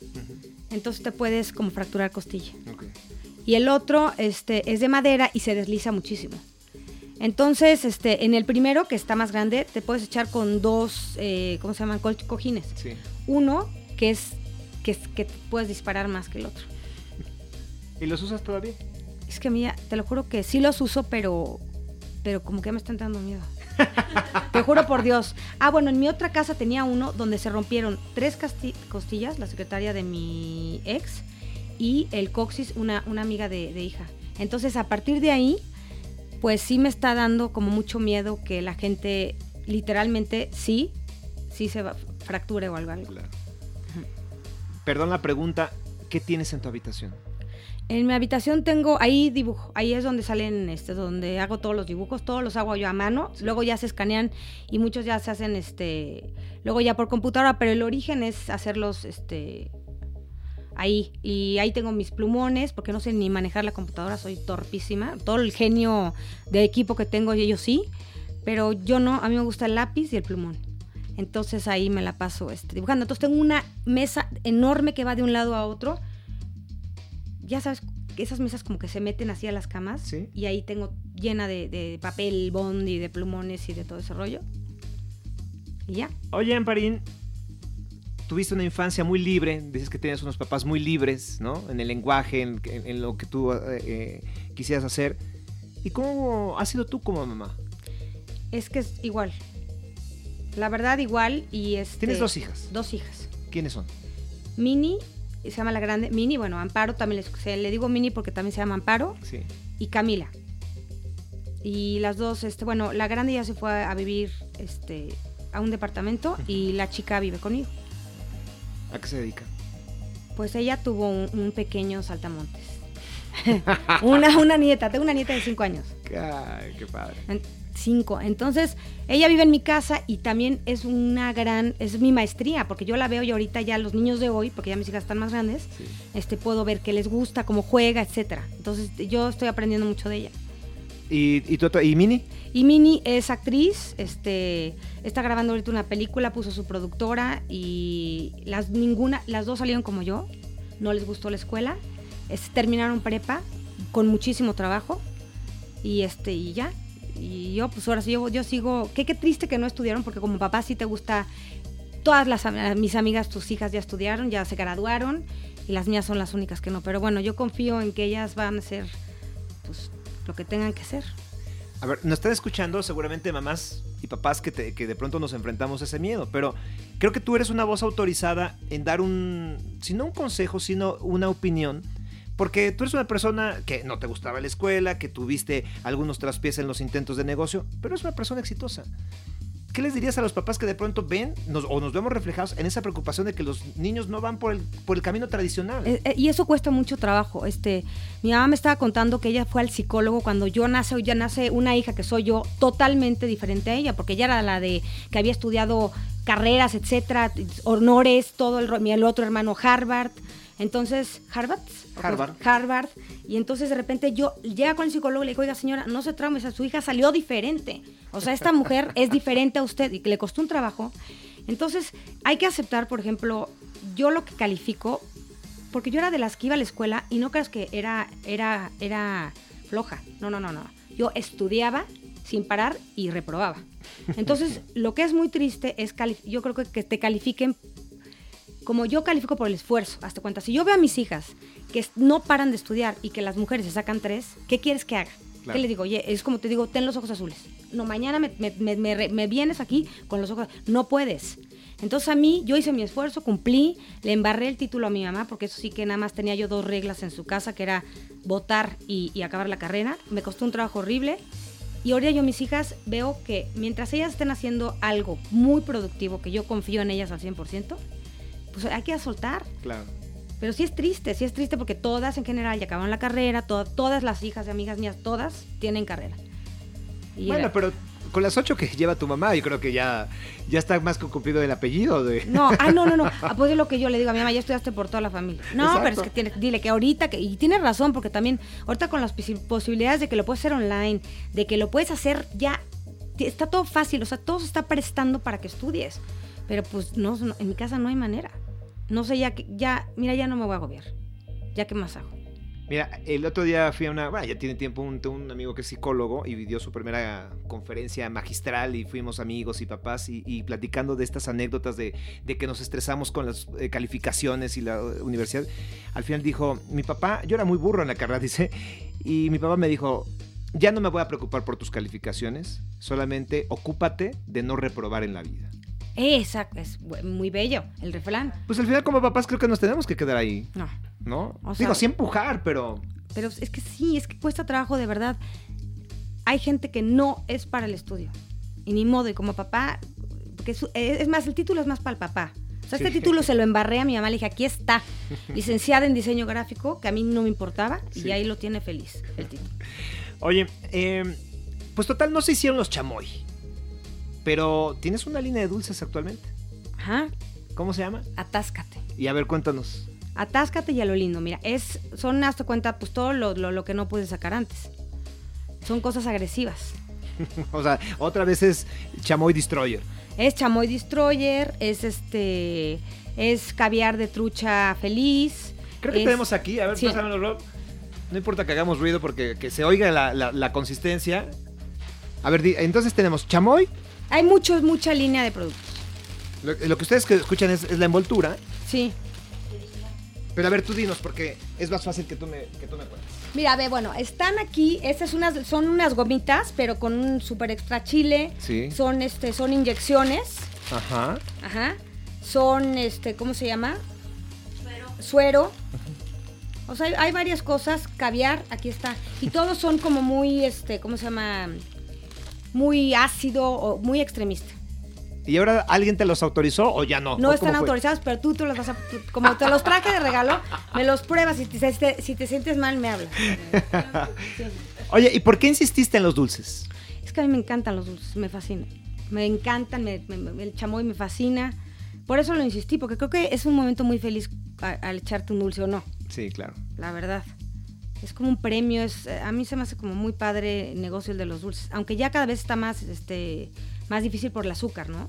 entonces te puedes como fracturar costilla. Y el otro este, es de madera y se desliza muchísimo. Entonces, este, en el primero, que está más grande, te puedes echar con dos, eh, ¿cómo se llaman? Cojines. Sí. Uno que es que, es- que puedes disparar más que el otro. ¿Y los usas todavía? Es que mira, te lo juro que sí los uso, pero, pero como que me están dando miedo. [laughs] te juro por Dios. Ah, bueno, en mi otra casa tenía uno donde se rompieron tres costillas, la secretaria de mi ex, y el coxis, una, una amiga de, de hija. Entonces, a partir de ahí, pues sí me está dando como mucho miedo que la gente literalmente sí, sí se va, fracture o algo. algo. Claro. Perdón la pregunta, ¿qué tienes en tu habitación? En mi habitación tengo, ahí dibujo, ahí es donde salen, este, donde hago todos los dibujos, todos los hago yo a mano, luego ya se escanean y muchos ya se hacen, este, luego ya por computadora, pero el origen es hacerlos, este, ahí. Y ahí tengo mis plumones, porque no sé ni manejar la computadora, soy torpísima. Todo el genio de equipo que tengo, ellos sí, pero yo no, a mí me gusta el lápiz y el plumón. Entonces ahí me la paso este, dibujando. Entonces tengo una mesa enorme que va de un lado a otro ya sabes, esas mesas como que se meten así a las camas Sí. y ahí tengo llena de, de papel bond y de plumones y de todo ese rollo. Y ya. Oye, Amparín, tuviste una infancia muy libre, dices que tenías unos papás muy libres, ¿no? En el lenguaje, en, en- en lo que tú eh, eh, quisieras hacer. ¿Y cómo has sido tú como mamá? Es que es igual. La verdad, igual. Y este, Tienes dos hijas. Dos hijas. ¿Quiénes son? Mini, se llama la grande. Mini, bueno, Amparo también les- se, le digo Mini porque también se llama Amparo. Sí. Y Camila. Y las dos, este, bueno, la grande ya se fue a vivir este, a un departamento y la chica vive conmigo. ¿A qué se dedica? Pues ella tuvo un, un pequeño saltamontes. [laughs] una, una nieta, tengo una nieta de cinco años. Ay, qué padre. Cinco. Entonces, ella vive en mi casa y también es una gran, es mi maestría, porque yo la veo y ahorita ya los niños de hoy, porque ya mis hijas están más grandes, Sí. este, puedo ver qué les gusta, cómo juega, etcétera. Entonces, yo estoy aprendiendo mucho de ella. ¿Y, y, y Mini? Y Mini es actriz, este, está grabando ahorita una película, puso su productora y las ninguna, las dos salieron como yo, no les gustó la escuela, es- terminaron prepa con muchísimo trabajo y este y ya. Y yo pues ahora sí yo, yo sigo, qué qué triste que no estudiaron porque como papá sí te gusta todas las mis amigas, tus hijas ya estudiaron, ya se graduaron y las mías son las únicas que no. Pero bueno, yo confío en que ellas van a hacer pues, lo que tengan que hacer. A ver, nos están escuchando seguramente mamás y papás que, que de pronto nos enfrentamos a ese miedo, pero creo que tú eres una voz autorizada en dar un, si no un consejo, sino una opinión porque tú eres una persona que no te gustaba la escuela, que tuviste algunos traspiés en los intentos de negocio, pero es una persona exitosa. ¿Qué les dirías a los papás que de pronto ven o nos vemos reflejados en esa preocupación de que los niños no van por el, por el camino tradicional? Eh, eh, y eso cuesta mucho trabajo. Este, mi mamá me estaba contando que ella fue al psicólogo cuando yo nace o ya nace una hija que soy yo totalmente diferente a ella, porque ella era la de que había estudiado carreras, etcétera, honores, todo el, el otro hermano Harvard. Entonces, Harvard. Harvard. Harvard. Y entonces de repente yo llega con el psicólogo y le digo, oiga señora, no se traume, su hija salió diferente. O sea, esta mujer [laughs] es diferente a usted y que le costó un trabajo. Entonces, hay que aceptar, por ejemplo, yo lo que califico, porque yo era de las que iba a la escuela y no creas que era, era, era floja. No, no, no, no. Yo estudiaba sin parar y reprobaba. Entonces, [laughs] lo que es muy triste es, yo creo que, que te califiquen como yo califico por el esfuerzo, hasta cuenta, si yo veo a mis hijas que no paran de estudiar y que las mujeres se sacan tres, ¿qué quieres que haga? ¿Qué le digo? Oye, es como te digo, ten los ojos azules. No, mañana me, vienes aquí con los ojos No puedes. Entonces a mí, yo hice mi esfuerzo, cumplí, le embarré el título a mi mamá, porque eso sí que nada más tenía yo dos reglas en su casa, que era votar y, y acabar la carrera. Me costó un trabajo horrible. Y ahora yo mis hijas veo que mientras ellas estén haciendo algo muy productivo, que yo confío en ellas al 100%, pues hay que soltar. Claro. Pero sí es triste, sí es triste porque todas en general ya acaban la carrera, todas las hijas y amigas mías, todas tienen carrera. bueno, pero con las ocho que lleva tu mamá, yo creo que ya, ya está más que cumplido el apellido. De... [laughs] No, ah, no, no, no. [laughs] Pues es lo que yo le digo a mi mamá, ya estudiaste por toda la familia. No, pero es que dile que ahorita, que, y tienes razón, porque también ahorita con las posibilidades de que lo puedes hacer online, de que lo puedes hacer ya, está todo fácil, o sea, todo se está prestando para que estudies. Pero pues no, en mi casa no hay manera no sé, ya, ya, mira, ya no me voy a agobiar. Ya qué más hago. Mira, el otro día fui a una, bueno, ya tiene tiempo, un, un, amigo que es psicólogo y dio su primera conferencia magistral y fuimos amigos y papás y, platicando de estas anécdotas de, de, que nos estresamos con las eh, calificaciones y la universidad. Al final dijo, mi papá, yo era muy burro en la carrera, [laughs] dice, y mi papá me dijo, ya no me voy a preocupar por tus calificaciones, solamente ocúpate de no reprobar en la vida. Exacto, es muy bello el refrán. Pues al final como papás creo que nos tenemos que quedar ahí. No. ¿No? Digo, sí empujar, pero... Pero es que sí, es que cuesta trabajo de verdad. Hay gente que no es para el estudio. Y ni modo, y como papá, porque es, más, el título es más para el papá. O sea, este título se lo embarré a mi mamá, le dije, aquí está, [laughs] licenciada en diseño gráfico, que a mí no me importaba, y ahí lo tiene feliz el título. Oye, eh, pues total, no se hicieron los chamoy. Pero tienes una línea de dulces actualmente. Ajá. ¿Cómo se llama? Atáscate. Y a ver, cuéntanos. Atáscate y a lo lindo. Mira, es, son hasta cuenta, pues todo lo, lo, que no puedes sacar antes. Son cosas agresivas. [laughs] o sea, otra vez es chamoy destroyer. Es chamoy destroyer, es este, es caviar de trucha feliz. Creo que tenemos aquí, a ver, pásamelo, Rob. No importa que hagamos ruido porque que se oiga la, la consistencia. A ver, entonces tenemos chamoy, hay muchos, mucha línea de productos. Lo, que ustedes escuchan es, la envoltura. Sí. Pero a ver, tú dinos, porque es más fácil que tú me, que tú me cuentes. Mira, ve, bueno, están aquí, estas unas, son unas gomitas, pero con un super extra chile. Sí. Son, este, son inyecciones. Ajá. Ajá. Son, este, ¿cómo se llama? Suero. Suero. O sea, hay, hay, varias cosas. Caviar, aquí está. Y [laughs] todos son como muy, este, ¿cómo se llama? muy ácido o muy extremista. ¿Y ahora alguien te los autorizó o ya no? No están autorizados, pero tú te los vas a... Como te los traje de regalo, me los pruebas y te, si te sientes mal, me hablas. [laughs] Oye, ¿y por qué insististe en los dulces? Es que a mí me encantan los dulces, me fascinan. Me encantan, el chamoy me fascina. Por eso lo insistí, porque creo que es un momento muy feliz al echarte un dulce o no. Sí, claro. La verdad es como un premio, es, eh, a mí se me hace como muy padre el negocio el de los dulces, aunque ya cada vez está más, este, más difícil por el azúcar, ¿no?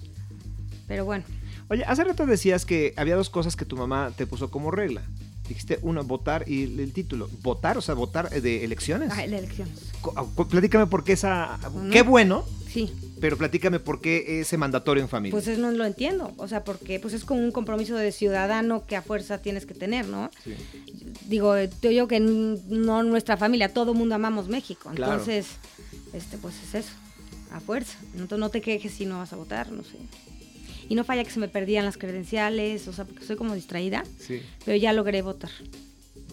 Pero bueno. Oye, hace rato decías que había dos cosas que tu mamá te puso como regla. Dijiste uno, votar y el, título. ¿Votar? O sea, votar eh, de elecciones. Ah, de elecciones. Ah, Platícame por qué esa. No. Qué bueno, Sí. pero platícame por qué ese mandatorio en familia. Pues es, no lo entiendo. O sea, porque pues es como un compromiso de ciudadano que a fuerza tienes que tener, ¿no? Sí. Digo, yo digo que no nuestra familia, todo mundo amamos México. Claro. Entonces, este, pues es eso, a fuerza. Entonces no te quejes si no vas a votar, no sé. Y no falla que se me perdían las credenciales, o sea, porque soy como distraída, Sí. pero ya logré votar.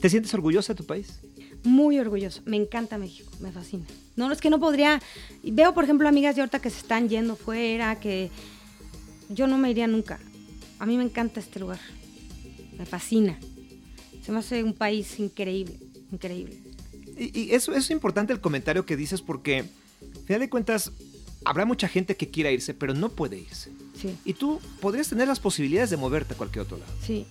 ¿Te sientes orgullosa de tu país? Muy orgulloso. Me encanta México, me fascina. No, es que no podría. Veo, por ejemplo, amigas de ahorita que se están yendo fuera, que yo no me iría nunca. A mí me encanta este lugar. Me fascina. Se me hace un país increíble, increíble. Y, y eso, eso es importante el comentario que dices porque, al final de cuentas, habrá mucha gente que quiera irse, pero no puede irse. Sí, Y tú podrías tener las posibilidades de moverte a cualquier otro lado. sí.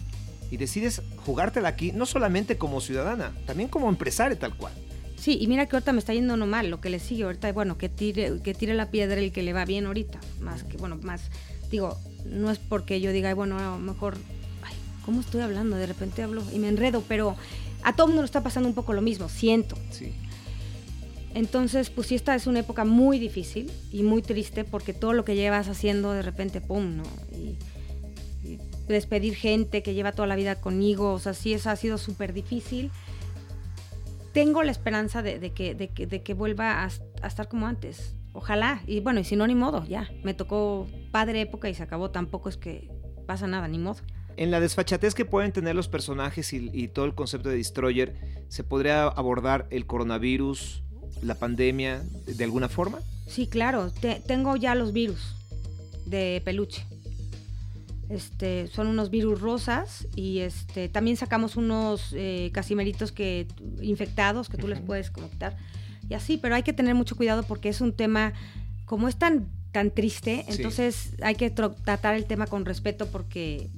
Y decides jugártela aquí, no solamente como ciudadana, también como empresaria tal cual. Sí, y mira que ahorita me está yendo no mal, lo que le sigue ahorita, bueno, que tire, que tire la piedra el que le va bien ahorita, más que, bueno, más, digo, no es porque yo diga, bueno, a lo mejor, ay, ¿cómo estoy hablando? De repente hablo y me enredo, pero a todo mundo le está pasando un poco lo mismo, siento. Sí. Entonces, pues sí, esta es una época muy difícil y muy triste porque todo lo que llevas haciendo de repente, ¡pum!, ¿no? Y, despedir gente que lleva toda la vida conmigo, o sea, sí, eso ha sido súper difícil. Tengo la esperanza de, que, de, que, de que vuelva a, estar como antes. Ojalá. Y bueno, y si no, ni modo, ya. Me tocó padre época y se acabó. Tampoco es que pasa nada, ni modo. En la desfachatez que pueden tener los personajes y todo el concepto de Destroyer, ¿se podría abordar el coronavirus, la pandemia, de, alguna forma? Sí, claro. te- tengo ya los virus de peluche. Este, son unos virus rosas y este, también sacamos unos eh, casimeritos que, infectados que tú les puedes como quitar. Y así, pero hay que tener mucho cuidado porque es un tema, como es tan, tan triste, Sí. entonces hay que tratar el tema con respeto porque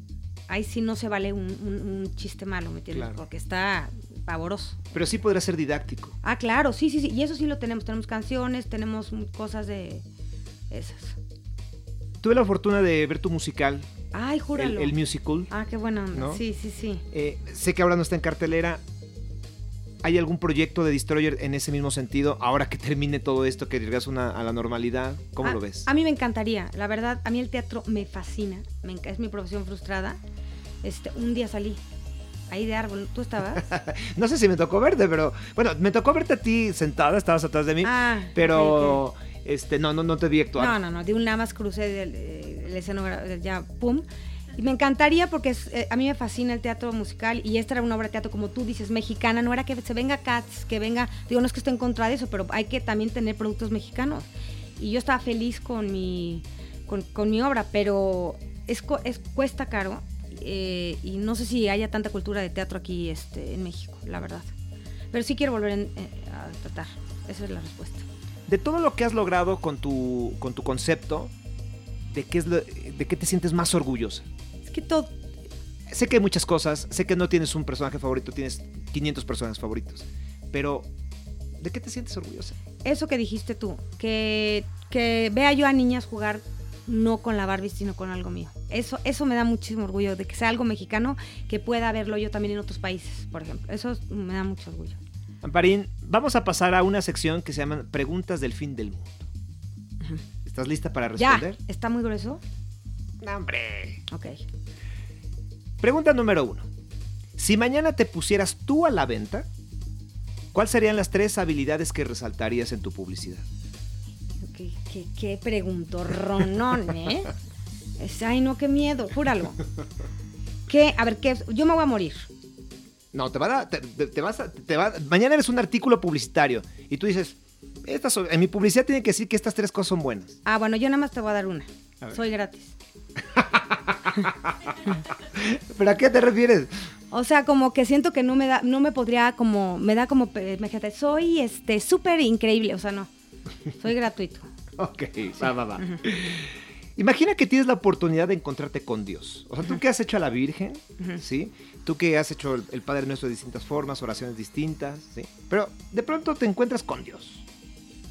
ahí sí no se vale un, un- un chiste malo, ¿me entiendes? Claro. Porque está pavoroso. Pero sí podría ser didáctico. Ah, claro, sí, sí, sí. Y eso sí lo tenemos. Tenemos canciones, tenemos cosas de esas. Tuve la fortuna de ver tu musical, Ay, el, júralo. el musical. Ah, qué buena onda. ¿No? Sí, sí, sí. Eh, sé que ahora no está en cartelera. ¿Hay algún proyecto de Destroyer en ese mismo sentido? Ahora que termine todo esto, que llegas una, a la normalidad, ¿cómo Ah, lo ves? A mí me encantaría. La verdad, a mí el teatro me fascina. Me es mi profesión frustrada. Este, un día salí. Ahí de árbol. ¿Tú estabas? [laughs] No sé si me tocó verte, pero bueno, me tocó verte a ti sentada, estabas atrás de mí, ah, pero este no, no, no te vi actuar. No, no, no. De un nada más crucé del el escenógrafo, ya, pum. Y me encantaría porque es, eh, a mí me fascina el teatro musical y esta era una obra de teatro, como tú dices, mexicana. No era que se venga Cats, que venga. Digo, no es que esté en contra de eso, pero hay que también tener productos mexicanos. Y yo estaba feliz con mi, con, con mi obra, pero es, es cuesta caro eh, y no sé si haya tanta cultura de teatro aquí este, en México, la verdad. Pero sí quiero volver en- eh, a tratar. Esa es la respuesta. De todo lo que has logrado con tu, con tu concepto, ¿de qué, es lo- ¿de qué te sientes más orgullosa? Es que todo, Sé que hay muchas cosas, sé que no tienes un personaje favorito, tienes 500 personajes favoritos, pero ¿de qué te sientes orgullosa? eso que dijiste tú, que, que vea yo a niñas jugar no con la Barbie, sino con algo mío. Eso, eso me da muchísimo orgullo, de que sea algo mexicano, que pueda verlo yo también en otros países, por ejemplo. Eso me da mucho orgullo. Amparín, vamos a pasar a una sección que se llama Preguntas del fin del mundo. ¿Estás lista para Ya, responder? ¿está muy grueso? No, hombre. Ok. Pregunta número uno. Si mañana te pusieras tú a la venta, ¿cuáles serían las tres habilidades que resaltarías en tu publicidad? Qué, qué, qué preguntorronón, ¿eh? Es- ay, no, qué miedo, júralo. ¿Qué? A ver, ¿qué? Yo me voy a morir. No, te va a te, vas a- te va- mañana eres un artículo publicitario y tú dices, estas en mi publicidad tiene que decir que estas tres cosas son buenas. Ah, bueno, yo nada más te voy a dar una. A. Soy gratis. [laughs] ¿Pero a qué te refieres? O sea, como que siento que no me da, no me podría como, me da como, imagínate, soy este súper increíble, o sea, no, soy gratuito. Ok, va, va, va. Imagina que tienes la oportunidad de encontrarte con Dios. O sea, tú que has hecho a la Virgen. ¿sí? Tú que has hecho el, Padre Nuestro de distintas formas, oraciones distintas, ¿sí? Pero de pronto te encuentras con Dios.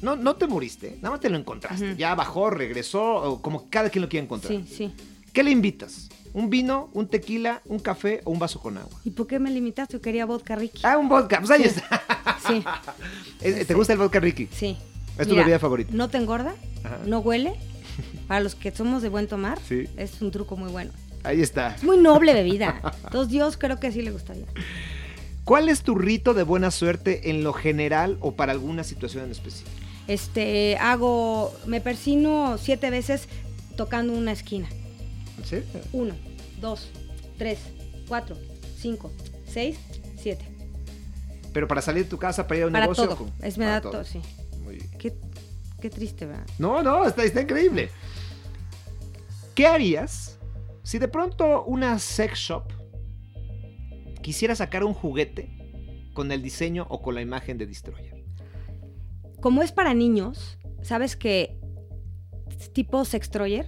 No, no te moriste, nada más te lo encontraste. Ya bajó, regresó, como cada quien lo quiera encontrar. Sí, sí. ¿Qué le invitas? ¿Un vino, un tequila, un café o un vaso con agua? ¿Y por qué me limitaste? Yo quería vodka Ricky. Ah, un vodka. Pues ahí Sí. está. Sí, [laughs] ¿Te gusta el vodka Ricky? sí. ¿Es tu bebida favorita? No te engorda, Ajá. no huele. Para los que somos de buen tomar, Sí. es un truco muy bueno. Ahí está. Es muy noble bebida. [laughs] Entonces Dios creo que sí le gustaría. ¿Cuál es tu rito de buena suerte en lo general o para alguna situación en específico? Este, hago, me persino siete veces tocando una esquina. ¿En serio? Uno, dos, tres, cuatro, cinco, seis, siete. Pero para salir de tu casa, para ir a un Para negocio. Es me da todo. todo, sí. Qué, triste, ¿verdad? No, no, está, está increíble. ¿Qué harías si de pronto una sex shop quisiera sacar un juguete con el diseño o con la imagen de Destroyer? Como es para niños, ¿sabes que es tipo sextroyer?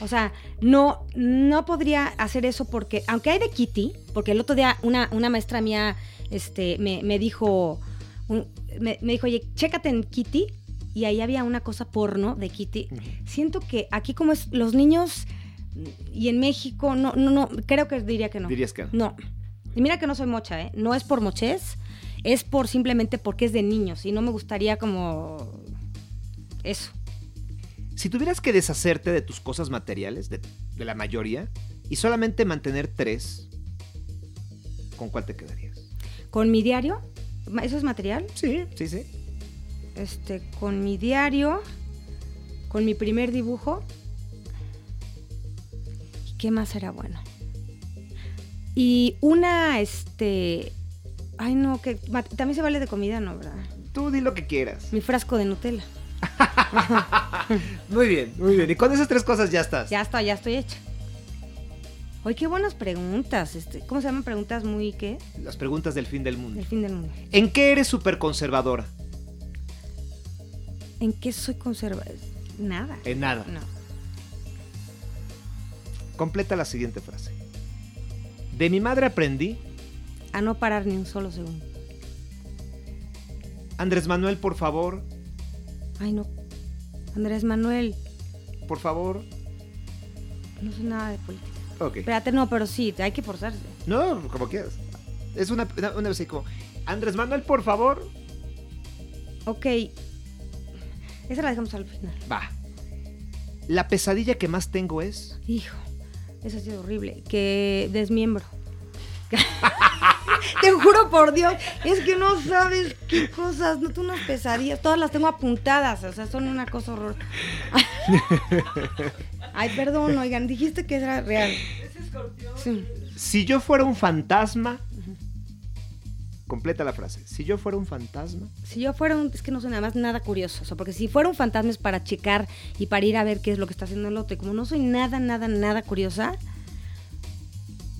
O sea, no, no podría hacer eso porque, aunque hay de Kitty, porque el otro día una, una maestra mía este, me, me dijo, un- me, me dijo, oye, chécate en Kitty, y ahí había una cosa porno de Kitty. Siento que aquí como es los niños y en México, no, no, no, creo que diría que no. Dirías que no. No. Y mira que no soy mocha, ¿eh? No es por mochez, es por simplemente porque es de niños y no me gustaría como eso. Si tuvieras que deshacerte de tus cosas materiales, de, de la mayoría, y solamente mantener tres, ¿con cuál te quedarías? Con mi diario, eso es material, Sí, sí, sí. Este, con mi diario, con mi primer dibujo. ¿Y qué más era bueno? Y una, este, ay no, que también se vale de comida, ¿no, verdad? Tú di lo que quieras. Mi frasco de Nutella. [laughs] Muy bien, muy bien. Y con esas tres cosas ya estás. Ya está, ya estoy hecha. Oye, qué buenas preguntas. Este, ¿Cómo se llaman preguntas muy qué? Las preguntas del fin del mundo. Del fin del mundo. ¿En qué eres súper conservadora? ¿En qué soy conservadora? Nada. En nada. No. Completa la siguiente frase. De mi madre aprendí, A no parar ni un solo segundo. Andrés Manuel, por favor, Ay, no. Andrés Manuel, por favor. no sé nada de política. Ok. Espérate, no, pero sí, hay que forzarse. No, como quieras. Es una, una, una vez así como, Andrés Manuel, por favor. Ok. Esa la dejamos al final. Va. La pesadilla que más tengo es... Hijo, eso ha sido horrible. Que desmiembro. [laughs] Te juro por Dios, es que no sabes qué cosas, no tú unas pesadillas, todas las tengo apuntadas, o sea, son una cosa horror. [laughs] Ay, perdón, oigan, dijiste que era real. Sí. Si yo fuera un fantasma... Completa la frase. Si yo fuera un fantasma... Si yo fuera un, es que no soy nada más nada curioso, o sea, porque si fuera un fantasma es para checar y para ir a ver qué es lo que está haciendo el otro, y como no soy nada, nada, nada curiosa,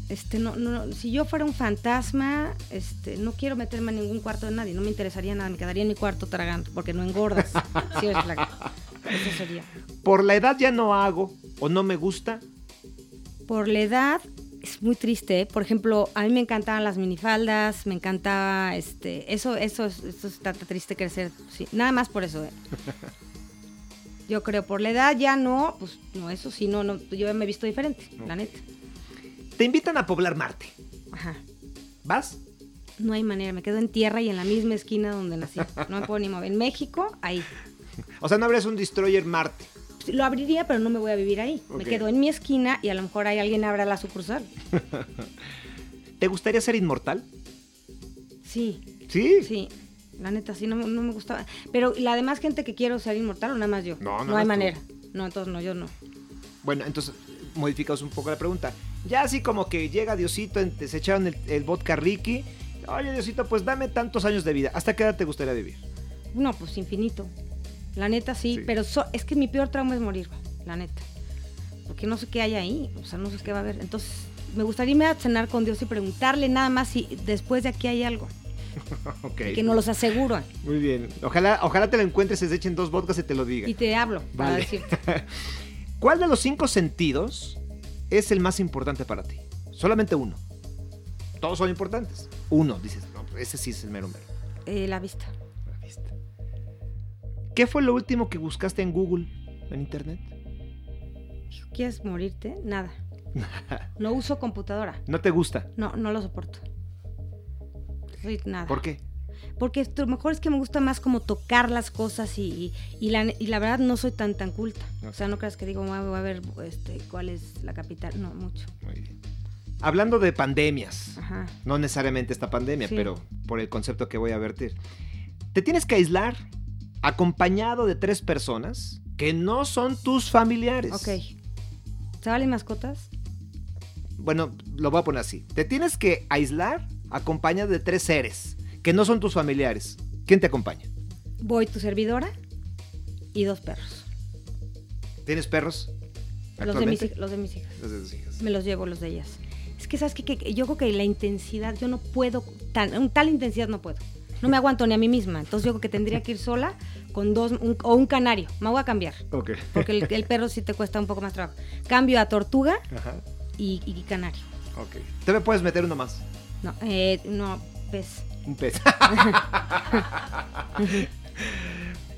este, no, no, si yo fuera un fantasma, este, no quiero meterme en ningún cuarto de nadie, no me interesaría nada, me quedaría en mi cuarto tragando, porque no engordas, si eres flaca. Eso sería. Por la edad ya no hago o no me gusta. Por la edad, es muy triste. ¿eh? Por ejemplo, a mí me encantaban las minifaldas, me encantaba, este, eso, eso, es- eso está triste crecer. Sí, nada más por eso. ¿eh? [laughs] Yo creo, por la edad ya no, pues no, eso sí, no, no, yo me he visto diferente, la neta. Te invitan a poblar Marte. Ajá. ¿Vas? No hay manera, me quedo en tierra y en la misma esquina donde nací. No me puedo ni mover. En México, ahí. [laughs] O sea, no habrías un destroyer Marte. Lo abriría, pero no me voy a vivir ahí. Me quedo en mi esquina y a lo mejor ahí alguien abra la sucursal. [laughs] ¿Te gustaría ser inmortal? Sí, Sí. Sí, la neta, sí, no, me- no me gustaba. Pero la demás gente que quiero ser inmortal o nada más yo. No, no más hay tú. manera. No, entonces no, yo no. Bueno, entonces modificamos un poco la pregunta. Ya así como que llega Diosito, se echaron el, el vodka Ricky. Oye, Diosito, pues dame tantos años de vida. ¿Hasta qué edad te gustaría vivir? No, pues infinito. La neta sí, Sí. pero so- es que mi peor trauma es morir, la neta. Porque no sé qué hay ahí, o sea, no sé qué va a haber. Entonces, me gustaría irme a cenar con Dios y preguntarle nada más si después de aquí hay algo. [laughs] ok. Que nos los aseguro. Muy bien. Ojalá, ojalá te lo encuentres, se echen dos vodkas y te lo diga. Y te hablo para Vale. decirte. [laughs] ¿Cuál de los cinco sentidos es el más importante para ti? Solamente uno. Todos son importantes. Uno, dices, no, ese sí es el mero mero. Eh. La vista. ¿Qué fue lo último que buscaste en Google, en internet? ¿Quieres morirte? Nada. No uso computadora. [laughs] ¿No te gusta? No, no lo soporto. Soy nada. ¿Por qué? Porque lo mejor es que me gusta más como tocar las cosas y, y, la, y la, verdad no soy tan tan culta. O sea, no creas que digo, voy a ver este, cuál es la capital. No, mucho. Muy bien. Hablando de pandemias, Ajá. no necesariamente esta pandemia, sí. pero por el concepto que voy a vertir. Te tienes que aislar acompañado de tres personas que no son tus familiares. Ok. ¿Se valen mascotas? Bueno, lo voy a poner así. Te tienes que aislar acompañado de tres seres que no son tus familiares. ¿Quién te acompaña? Voy tu servidora y dos perros. ¿Tienes perros? Los de, mis, los de mis hijas. Los de tus hijas. Me los llevo, los de ellas. Es que, ¿sabes qué? Que yo creo que la intensidad, yo no puedo, tan, tal intensidad no puedo. No me aguanto ni a mí misma. Entonces yo creo que tendría que ir sola con dos, un, o un canario. Me voy a cambiar. Ok. Porque el, el, perro sí te cuesta un poco más trabajo. Cambio a tortuga y, y, canario. Ok. ¿Te me puedes meter uno más? No, eh, no, pez. Un pez. [laughs]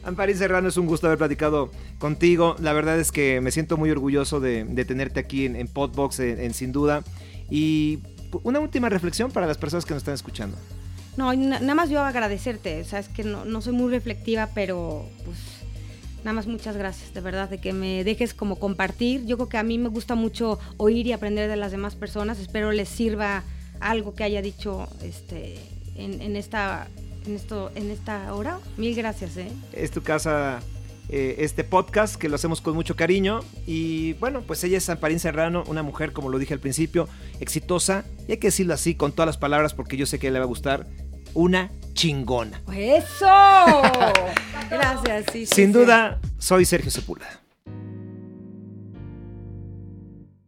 Ampari Serrano, es un gusto haber platicado contigo. La verdad es que me siento muy orgulloso de, de tenerte aquí en, en Podbox, en, en, Sin Duda. Y una última reflexión para las personas que nos están escuchando. No, nada más yo agradecerte. O sea, es que no, no soy muy reflectiva, pero pues nada más muchas gracias, de verdad, de que me dejes como compartir. Yo creo que a mí me gusta mucho oír y aprender de las demás personas. Espero les sirva algo que haya dicho este, en, en, esta, en, esto, en esta hora. Mil gracias. ¿eh? Es tu casa, eh, este podcast, que lo hacemos con mucho cariño. Y bueno, pues ella es Amparín Serrano, una mujer, como lo dije al principio, exitosa. Y hay que decirlo así, con todas las palabras, porque yo sé que le va a gustar. Una chingona. ¡Eso! [laughs] Gracias, sí. Sin sí, duda, sí. soy Sergio Sepúlveda.